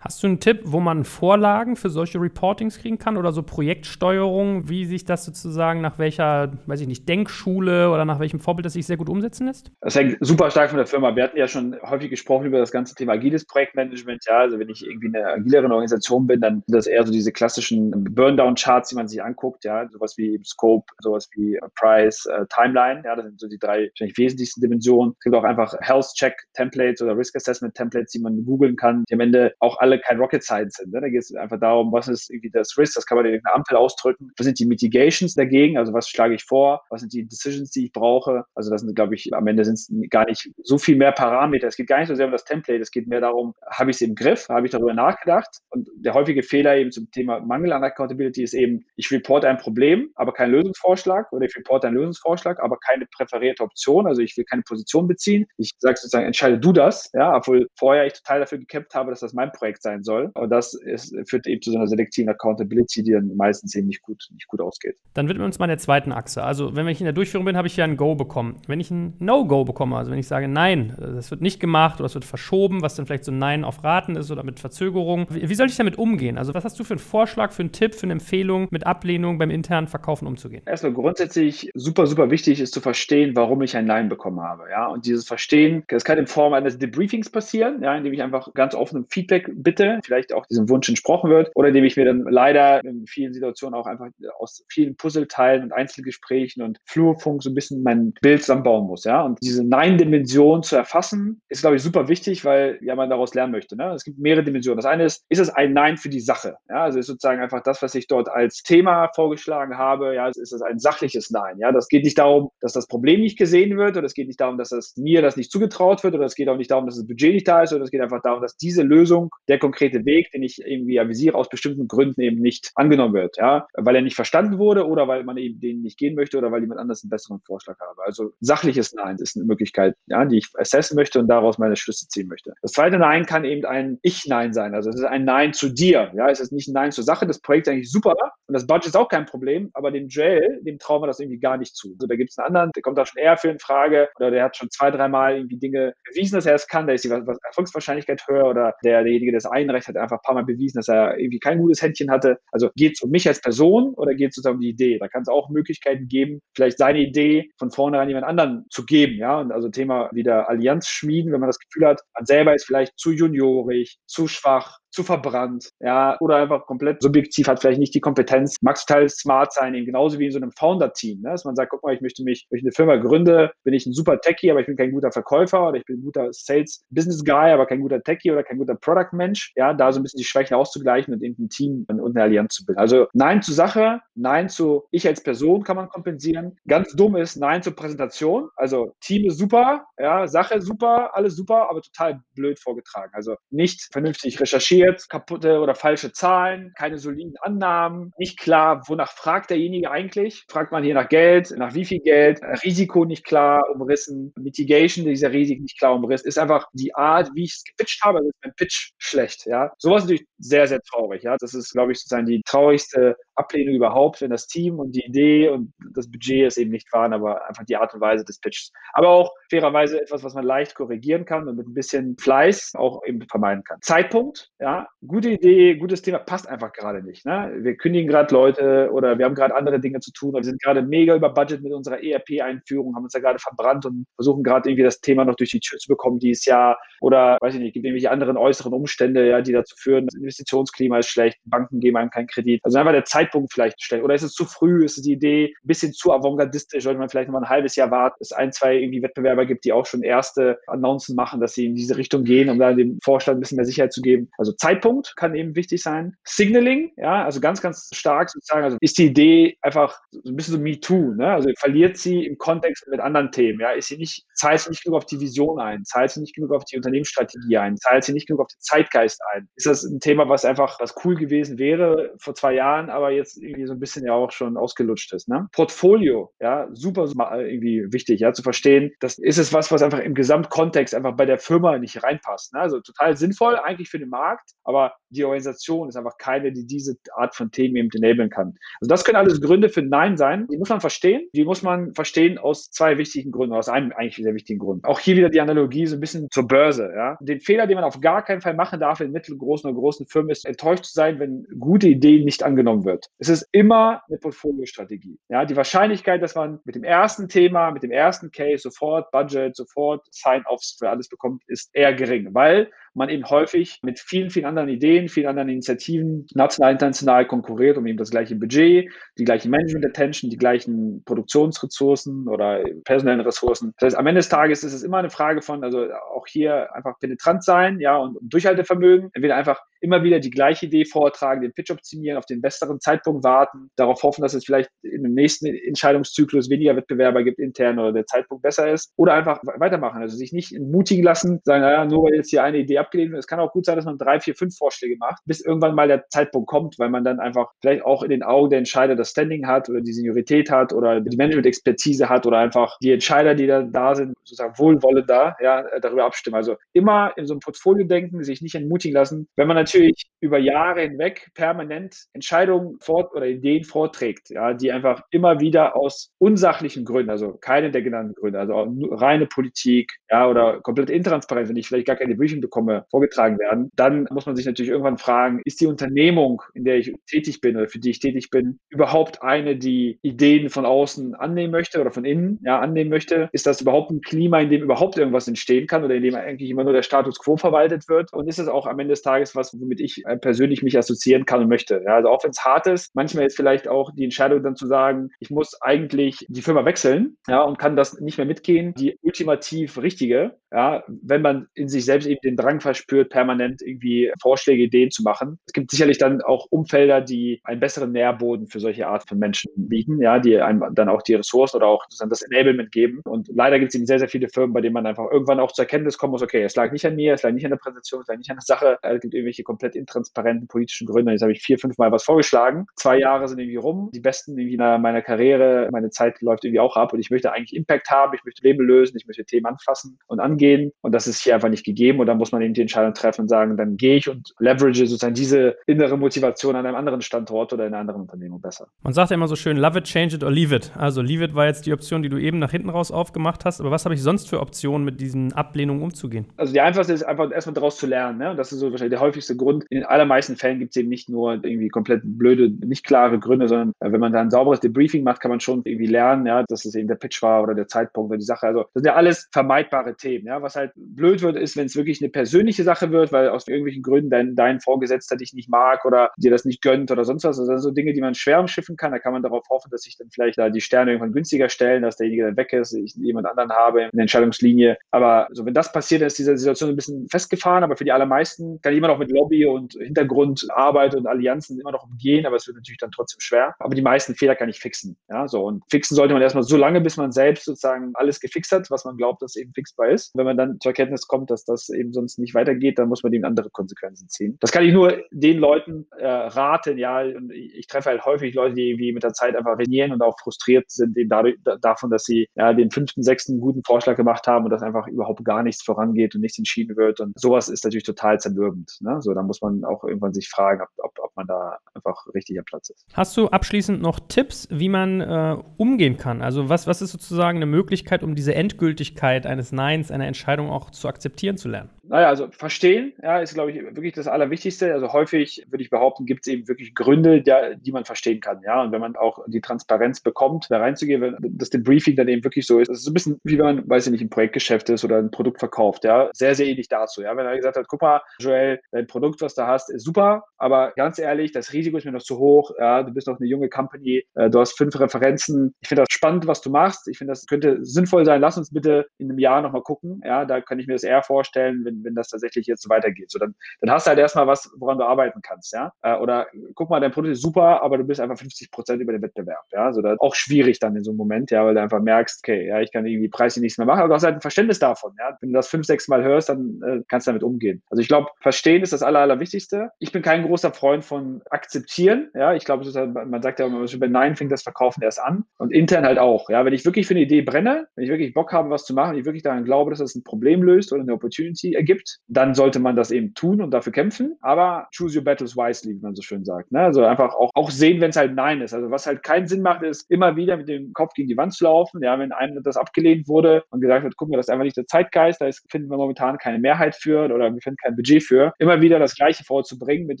Hast du einen Tipp, wo man Vorlagen für solche Reportings kriegen kann oder so Projektsteuerung, wie sich das sozusagen nach welcher, weiß ich nicht, Denkschule oder nach welchem Vorbild das sich sehr gut umsetzen lässt? Das hängt super stark von der Firma. Wir hatten ja schon häufig gesprochen über das ganze Thema agiles Projektmanagement. Ja, also wenn ich irgendwie eine agilere Organisation bin, dann sind das eher so diese klassischen Burndown-Charts, die man sich anguckt. Ja, sowas wie Scope, sowas wie Price, äh, Timeline. Ja, das sind so die drei wesentlichsten Dimensionen. Es gibt auch einfach Health-Check-Templates oder Risk-Assessment-Templates, die man googeln kann, die am Ende auch alle kein Rocket Science sind. Ne? Da geht es einfach darum, was ist irgendwie das Risk, das kann man in einer Ampel ausdrücken. Was sind die Mitigations dagegen? Also was schlage ich vor? Was sind die Decisions, die ich brauche? Also das sind, glaube ich, am Ende sind es gar nicht so viel mehr Parameter. Es geht gar nicht so sehr um das Template, es geht mehr darum, habe ich es im Griff? Habe ich darüber nachgedacht? Und der häufige Fehler eben zum Thema Mangel an Accountability ist eben, ich reporte ein Problem, aber keinen Lösungsvorschlag oder ich reporte einen Lösungsvorschlag, aber keine präferierte Option. Also ich will keine Position beziehen. Ich sage sozusagen, entscheide du das, ja, obwohl vorher ich total dafür gekämpft habe, dass das mein Projekt sein soll. Und das ist, führt eben zu so einer selektiven Accountability, die dann meistens eben nicht gut, nicht gut ausgeht. Dann widmen wir uns mal der zweiten Achse. Also, wenn ich in der Durchführung bin, habe ich ja ein Go bekommen. Wenn ich ein No-Go bekomme, also wenn ich sage, nein, das wird nicht gemacht oder es wird verschoben, was dann vielleicht so ein Nein auf Raten ist oder mit Verzögerung, wie, wie soll ich damit umgehen? Also, was hast du für einen Vorschlag, für einen Tipp, für eine Empfehlung, mit Ablehnung beim internen Verkaufen umzugehen? Erstmal grundsätzlich super, super wichtig ist zu verstehen, warum ich ein Nein bekommen habe. Ja, und dieses Verstehen, das kann in Form eines Debriefings passieren, ja, indem ich einfach ganz offen um Feedback bitte, vielleicht auch diesem Wunsch entsprochen wird, oder indem ich mir dann leider in vielen Situationen auch einfach aus vielen Puzzleteilen und Einzelgesprächen und Flurfunk so ein bisschen mein Bild zusammenbauen muss. Ja, und diese Nein-Dimension zu erfassen, ist, glaube ich, super wichtig, weil ja man daraus lernen möchte. Ne? Es gibt mehrere Dimensionen. Das eine ist, ist es ein Nein für die Sache? Ja, also ist sozusagen einfach das, was ich dort als Thema vorgeschlagen habe, ja, ist es ein sachliches Nein. Ja, das geht nicht darum, dass das Problem nicht gesehen wird oder es geht nicht darum, dass es mir das nicht zugetraut wird oder es geht auch nicht darum, dass das Budget nicht da ist oder es geht einfach darum, dass diese Lösung, der konkrete Weg, den ich irgendwie avisiere, aus bestimmten Gründen eben nicht angenommen wird, ja, weil er nicht verstanden wurde oder weil man eben den nicht gehen möchte oder weil jemand anders einen besseren Vorschlag habe. Also sachliches Nein ist eine Möglichkeit, ja, die ich assessen möchte und daraus meine Schlüsse ziehen möchte. Das zweite Nein kann eben ein Ich-Nein sein. Also es ist ein Nein zu dir. Ja, es ist nicht ein Nein zur Sache. Das Projekt ist eigentlich super und das Budget ist auch kein Problem, aber dem Joel, dem trauen wir das irgendwie gar nicht zu. Also da gibt es einen anderen, der kommt da schon eher für in Frage oder der hat schon zwei, dreimal irgendwie Dinge bewiesen, dass er es kann. Da ist die Erfolgswahrscheinlichkeit höher oder der, derjenige, der es einreicht, hat einfach ein paar Mal bewiesen, dass er irgendwie kein gutes Händchen hatte. Also geht es um mich als Person oder geht es sozusagen um die Idee? Da kann es auch Möglichkeiten geben, vielleicht seine Idee von vornherein jemand anderen zu geben. Ja, und also Thema wieder Allianz schmieden, wenn man das Gefühl hat, man selber ist vielleicht zu juniorig, zu schwach, zu verbrannt, ja, oder einfach komplett subjektiv hat vielleicht nicht die Kompetenz, mag total smart sein, eben genauso wie in so einem Founder-Team, ne? dass man sagt, guck mal, ich möchte mich, wenn ich eine Firma gründe, bin ich ein super Techie, aber ich bin kein guter Verkäufer oder ich bin ein guter Sales-Business-Guy, aber kein guter Techie oder kein guter Product-Mensch, ja, da so ein bisschen die Schwächen auszugleichen und eben ein Team und eine Allianz zu bilden. Also Nein zur Sache, Nein zu ich als Person kann man kompensieren. Ganz dumm ist Nein zur Präsentation, also Team ist super, ja, Sache super, alles super, aber total blöd vorgetragen. Also nicht vernünftig recherchiert, recherchiert, kaputte oder falsche Zahlen, keine soliden Annahmen, nicht klar, wonach fragt derjenige eigentlich? Fragt man hier nach Geld, nach wie viel Geld, Risiko nicht klar umrissen, Mitigation dieser Risiken nicht klar umrissen, ist einfach die Art, wie ich es gepitcht habe, ist mein Pitch schlecht, ja. Sowas ist natürlich sehr, sehr traurig, ja. Das ist, glaube ich, sozusagen die traurigste Ablehnung überhaupt, wenn das Team und die Idee und das Budget es eben nicht waren, aber einfach die Art und Weise des Pitches. Aber auch fairerweise etwas, was man leicht korrigieren kann und mit ein bisschen Fleiß auch eben vermeiden kann. Zeitpunkt, ja, gute Idee, gutes Thema, passt einfach gerade nicht. Ne? Wir kündigen gerade Leute oder wir haben gerade andere Dinge zu tun oder wir sind gerade mega über Budget mit unserer ERP-Einführung, haben uns da gerade verbrannt und versuchen gerade irgendwie das Thema noch durch die Tür zu bekommen dieses Jahr oder weiß ich nicht, gibt irgendwelche anderen äußeren Umstände, ja, die dazu führen, das Investitionsklima ist schlecht, Banken geben einem keinen Kredit. Also einfach der Zeitpunkt vielleicht stellen. Oder ist es zu früh, ist die Idee ein bisschen zu avantgardistisch, sollte man vielleicht noch mal ein halbes Jahr warten, es ein, zwei irgendwie Wettbewerber gibt, die auch schon erste Annoncen machen, dass sie in diese Richtung gehen, um da dem Vorstand ein bisschen mehr Sicherheit zu geben. Also Zeitpunkt kann eben wichtig sein. Signaling, ja, also ganz, ganz stark sozusagen, also ist die Idee einfach ein bisschen so Me Too, ne? Also verliert sie im Kontext mit anderen Themen, ja, ist sie nicht, zahlt sie nicht genug auf die Vision ein, zahlt sie nicht genug auf die Unternehmensstrategie ein, zahlt sie nicht genug auf den Zeitgeist ein. Ist das ein Thema, was einfach was cool gewesen wäre vor zwei Jahren, aber jetzt irgendwie so ein bisschen ja auch schon ausgelutscht ist, ne? Portfolio, ja, super, super irgendwie wichtig, ja, zu verstehen, das ist es was, was einfach im Gesamtkontext einfach bei der Firma nicht reinpasst, ne? Also total sinnvoll eigentlich für den Markt, aber die Organisation ist einfach keine, die diese Art von Themen eben enablen kann. Also das können alles Gründe für Nein sein. Die muss man verstehen. Die muss man verstehen aus zwei wichtigen Gründen, aus einem eigentlich sehr wichtigen Grund. Auch hier wieder die Analogie so ein bisschen zur Börse. Ja? Den Fehler, den man auf gar keinen Fall machen darf in mittelgroßen oder großen Firmen, ist enttäuscht zu sein, wenn gute Ideen nicht angenommen wird. Es ist immer eine Portfoliostrategie. Ja? Die Wahrscheinlichkeit, dass man mit dem ersten Thema, mit dem ersten Case sofort Budget, sofort Sign-offs für alles bekommt, ist eher gering, weil man eben häufig mit vielen, vielen anderen Ideen, vielen anderen Initiativen national, international konkurriert um eben das gleiche Budget, die gleiche Management Attention, die gleichen Produktionsressourcen oder personellen Ressourcen. Das heißt, am Ende des Tages ist es immer eine Frage von, also auch hier einfach penetrant sein, ja, und Durchhaltevermögen. Entweder einfach immer wieder die gleiche Idee vortragen, den Pitch optimieren, auf den besseren Zeitpunkt warten, darauf hoffen, dass es vielleicht dem nächsten Entscheidungszyklus weniger Wettbewerber gibt intern oder der Zeitpunkt besser ist oder einfach weitermachen. Also sich nicht entmutigen lassen, sagen, naja, nur weil jetzt hier eine Idee abgelehnt wird. Es kann auch gut sein, dass man drei, vier, fünf Vorschläge macht, bis irgendwann mal der Zeitpunkt kommt, weil man dann einfach vielleicht auch in den Augen der Entscheider das Standing hat oder die Seniorität hat oder die Management-Expertise hat oder einfach die Entscheider, die da, da sind, sozusagen wohlwollender, ja, darüber abstimmen. Also immer in so einem Portfolio denken, sich nicht entmutigen lassen. Wenn man natürlich über Jahre hinweg permanent Entscheidungen fort oder Ideen vorträgt, ja, die einfach immer wieder aus unsachlichen Gründen, also keine der genannten Gründe, also reine Politik, ja, oder komplett intransparent, wenn ich vielleicht gar keine Briefing bekomme, vorgetragen werden, dann muss man sich natürlich irgendwann fragen, ist die Unternehmung, in der ich tätig bin oder für die ich tätig bin, überhaupt eine, die Ideen von außen annehmen möchte oder von innen, ja, annehmen möchte? Ist das überhaupt ein Klima, in dem überhaupt irgendwas entstehen kann oder in dem eigentlich immer nur der Status quo verwaltet wird? Und ist es auch am Ende des Tages was, womit ich äh, persönlich mich assoziieren kann und möchte. Ja, also auch wenn es hart ist, manchmal ist vielleicht auch die Entscheidung dann zu sagen, ich muss eigentlich die Firma wechseln, ja, und kann das nicht mehr mitgehen, die ultimativ richtige, ja, wenn man in sich selbst eben den Drang verspürt, permanent irgendwie Vorschläge, Ideen zu machen. Es gibt sicherlich dann auch Umfelder, die einen besseren Nährboden für solche Art von Menschen bieten, ja, die einem dann auch die Ressourcen oder auch das Enablement geben. Und leider gibt es eben sehr, sehr viele Firmen, bei denen man einfach irgendwann auch zur Erkenntnis kommen muss, okay, es lag nicht an mir, es lag nicht an der Präsentation, es lag nicht an der Sache, es gibt irgendwelche komplett intransparenten politischen Gründe. Jetzt habe ich vier, fünf Mal was vorgeschlagen. Zwei Jahre sind irgendwie rum. Die besten irgendwie in meiner Karriere, meine Zeit läuft irgendwie auch ab und ich möchte eigentlich Impact haben, ich möchte Leben lösen, ich möchte Themen anfassen und angehen. Und das ist hier einfach nicht gegeben. Und dann muss man eben die Entscheidung treffen und sagen, dann gehe ich und leverage sozusagen diese innere Motivation an einem anderen Standort oder in einer anderen Unternehmung besser. Man sagt ja immer so schön, love it, change it or leave it. Also leave it war jetzt die Option, die du eben nach hinten raus aufgemacht hast. Aber was habe ich sonst für Optionen, mit diesen Ablehnungen umzugehen? Also die einfachste ist einfach erstmal daraus zu lernen. Ne? Und das ist so wahrscheinlich der häufigste Grund. In den allermeisten Fällen gibt es eben nicht nur irgendwie komplett blöde, nicht klare Gründe, sondern äh, wenn man da ein sauberes Debriefing macht, kann man schon irgendwie lernen, ja, dass es eben der Pitch war oder der Zeitpunkt oder die Sache. Also das sind ja alles vermeidbare Themen. Ja? Was halt blöd wird, ist, wenn es wirklich eine persönliche Sache wird, weil aus irgendwelchen Gründen dein, dein Vorgesetzter dich nicht mag oder dir das nicht gönnt oder sonst was. Also das sind so Dinge, die man schwer umschiffen kann. Da kann man darauf hoffen, dass sich dann vielleicht da die Sterne irgendwann günstiger stellen, dass derjenige dann weg ist, ich jemand anderen habe in der Entscheidungslinie. Aber so, wenn das passiert, dann ist diese Situation ein bisschen festgefahren. Aber für die allermeisten kann immer noch mit Lobby und Hintergrundarbeit und Allianzen immer noch umgehen, aber es wird natürlich dann trotzdem schwer. Aber die meisten Fehler kann ich fixen. Ja, so. Und fixen sollte man erstmal so lange, bis man selbst sozusagen alles gefixt hat, was man glaubt, dass eben fixbar ist. Wenn man dann zur Erkenntnis kommt, dass das eben sonst nicht weitergeht, dann muss man eben andere Konsequenzen ziehen. Das kann ich nur den Leuten äh, raten, ja, und ich treffe halt häufig Leute, die irgendwie mit der Zeit einfach resignieren und auch frustriert sind eben dadurch, davon, dass sie ja den fünften, sechsten guten Vorschlag gemacht haben und dass einfach überhaupt gar nichts vorangeht und nichts entschieden wird. Und sowas ist natürlich total zermürbend. Ne? So, da muss man auch irgendwann sich fragen, ob, ob, man da einfach richtig am Platz ist. Hast du abschließend noch Tipps, wie man äh, umgehen kann? Also was, was ist sozusagen eine Möglichkeit, um diese Endgültigkeit eines Neins, einer Entscheidung auch zu akzeptieren zu lernen? Naja, also verstehen, ja, ist, glaube ich, wirklich das Allerwichtigste. Also häufig, würde ich behaupten, gibt es eben wirklich Gründe, der, die man verstehen kann. Ja, und wenn man auch die Transparenz bekommt, da reinzugehen, wenn das Briefing dann eben wirklich so ist, das ist ein bisschen wie wenn man, weiß ich nicht, ein Projektgeschäft ist oder ein Produkt verkauft, ja, sehr, sehr ähnlich dazu. Ja, wenn er gesagt hat, guck mal, Joel, dein Produkt, was du hast, ist super, aber ganz ehrlich, das Risiko ist mir noch zu hoch. Ja, du bist noch eine junge Company, äh, du hast fünf Referenzen. Ich finde das spannend, was du machst. Ich finde, das könnte sinnvoll sein. Lass uns bitte in einem Jahr nochmal gucken. Ja, da kann ich mir das eher vorstellen, wenn wenn, wenn das tatsächlich jetzt so weitergeht. So, dann, dann hast du halt erstmal was, woran du arbeiten kannst, ja. Äh, oder guck mal, dein Produkt ist super, aber du bist einfach 50 Prozent über den Wettbewerb, ja. Also das ist auch schwierig dann in so einem Moment, ja, weil du einfach merkst, okay, ja, ich kann irgendwie preislich nichts mehr machen, aber du hast halt ein Verständnis davon, ja. Wenn du das fünf, sechs Mal hörst, dann äh, kannst du damit umgehen. Also ich glaube, verstehen ist das Aller, Allerwichtigste. Ich bin kein großer Freund von akzeptieren, ja. Ich glaube, halt, man sagt ja immer, bei Nein fängt das Verkaufen erst an und intern halt auch, ja. Wenn ich wirklich für eine Idee brenne, wenn ich wirklich Bock habe, was zu machen, ich wirklich daran glaube, dass das ein Problem löst oder eine Opportunity ergibt, dann sollte man das eben tun und dafür kämpfen. Aber choose your battles wisely, wie man so schön sagt. Ne? Also einfach auch, auch sehen, wenn es halt Nein ist. Also was halt keinen Sinn macht, ist immer wieder mit dem Kopf gegen die Wand zu laufen. Ja, wenn einem das abgelehnt wurde und gesagt wird, guck mal, das ist einfach nicht der Zeitgeist, da ist, finden wir momentan keine Mehrheit für oder wir finden kein Budget für, immer wieder das Gleiche vorzubringen mit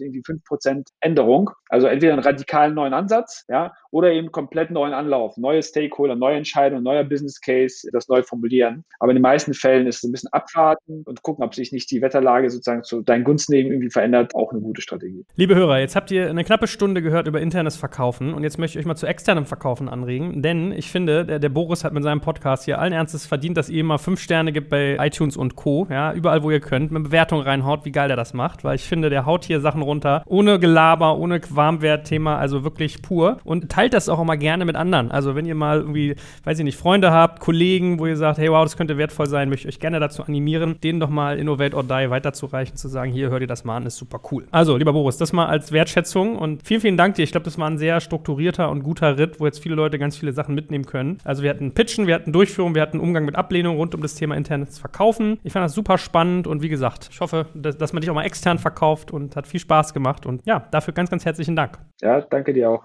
irgendwie 5% Änderung. Also entweder einen radikalen neuen Ansatz, ja, oder eben komplett neuen Anlauf, neue Stakeholder, neue Entscheidungen, neuer Business Case, das neu formulieren. Aber in den meisten Fällen ist es ein bisschen abwarten und gucken, ob sich nicht die Wetterlage sozusagen zu deinen Gunsten irgendwie verändert, auch eine gute Strategie. Liebe Hörer, jetzt habt ihr eine knappe Stunde gehört über internes Verkaufen und jetzt möchte ich euch mal zu externem Verkaufen anregen, denn ich finde, der, der Boris hat mit seinem Podcast hier allen Ernstes verdient, dass ihr immer fünf Sterne gibt bei iTunes und Co. Ja, überall, wo ihr könnt, mit Bewertung reinhaut, wie geil der das macht, weil ich finde, der haut hier Sachen runter, ohne Gelaber, ohne Warmwertthema, also wirklich pur und teilt das auch immer gerne mit anderen. Also wenn ihr mal irgendwie, weiß ich nicht, Freunde habt, Kollegen, wo ihr sagt, hey, wow, das könnte wertvoll sein, möchte ich euch gerne dazu animieren, denen doch mal Innovate or Die weiterzureichen, zu sagen, hier, hört ihr das mal an, ist super cool. Also, lieber Boris, das mal als Wertschätzung und vielen, vielen Dank dir. Ich glaube, das war ein sehr strukturierter und guter Ritt, wo jetzt viele Leute ganz viele Sachen mitnehmen können. Also, wir hatten Pitchen, wir hatten Durchführung, wir hatten Umgang mit Ablehnung rund um das Thema internes Verkaufen. Ich fand das super spannend und wie gesagt, ich hoffe, dass, dass man dich auch mal extern verkauft und hat viel Spaß gemacht und ja, dafür ganz, ganz herzlichen Dank. Ja, danke dir auch.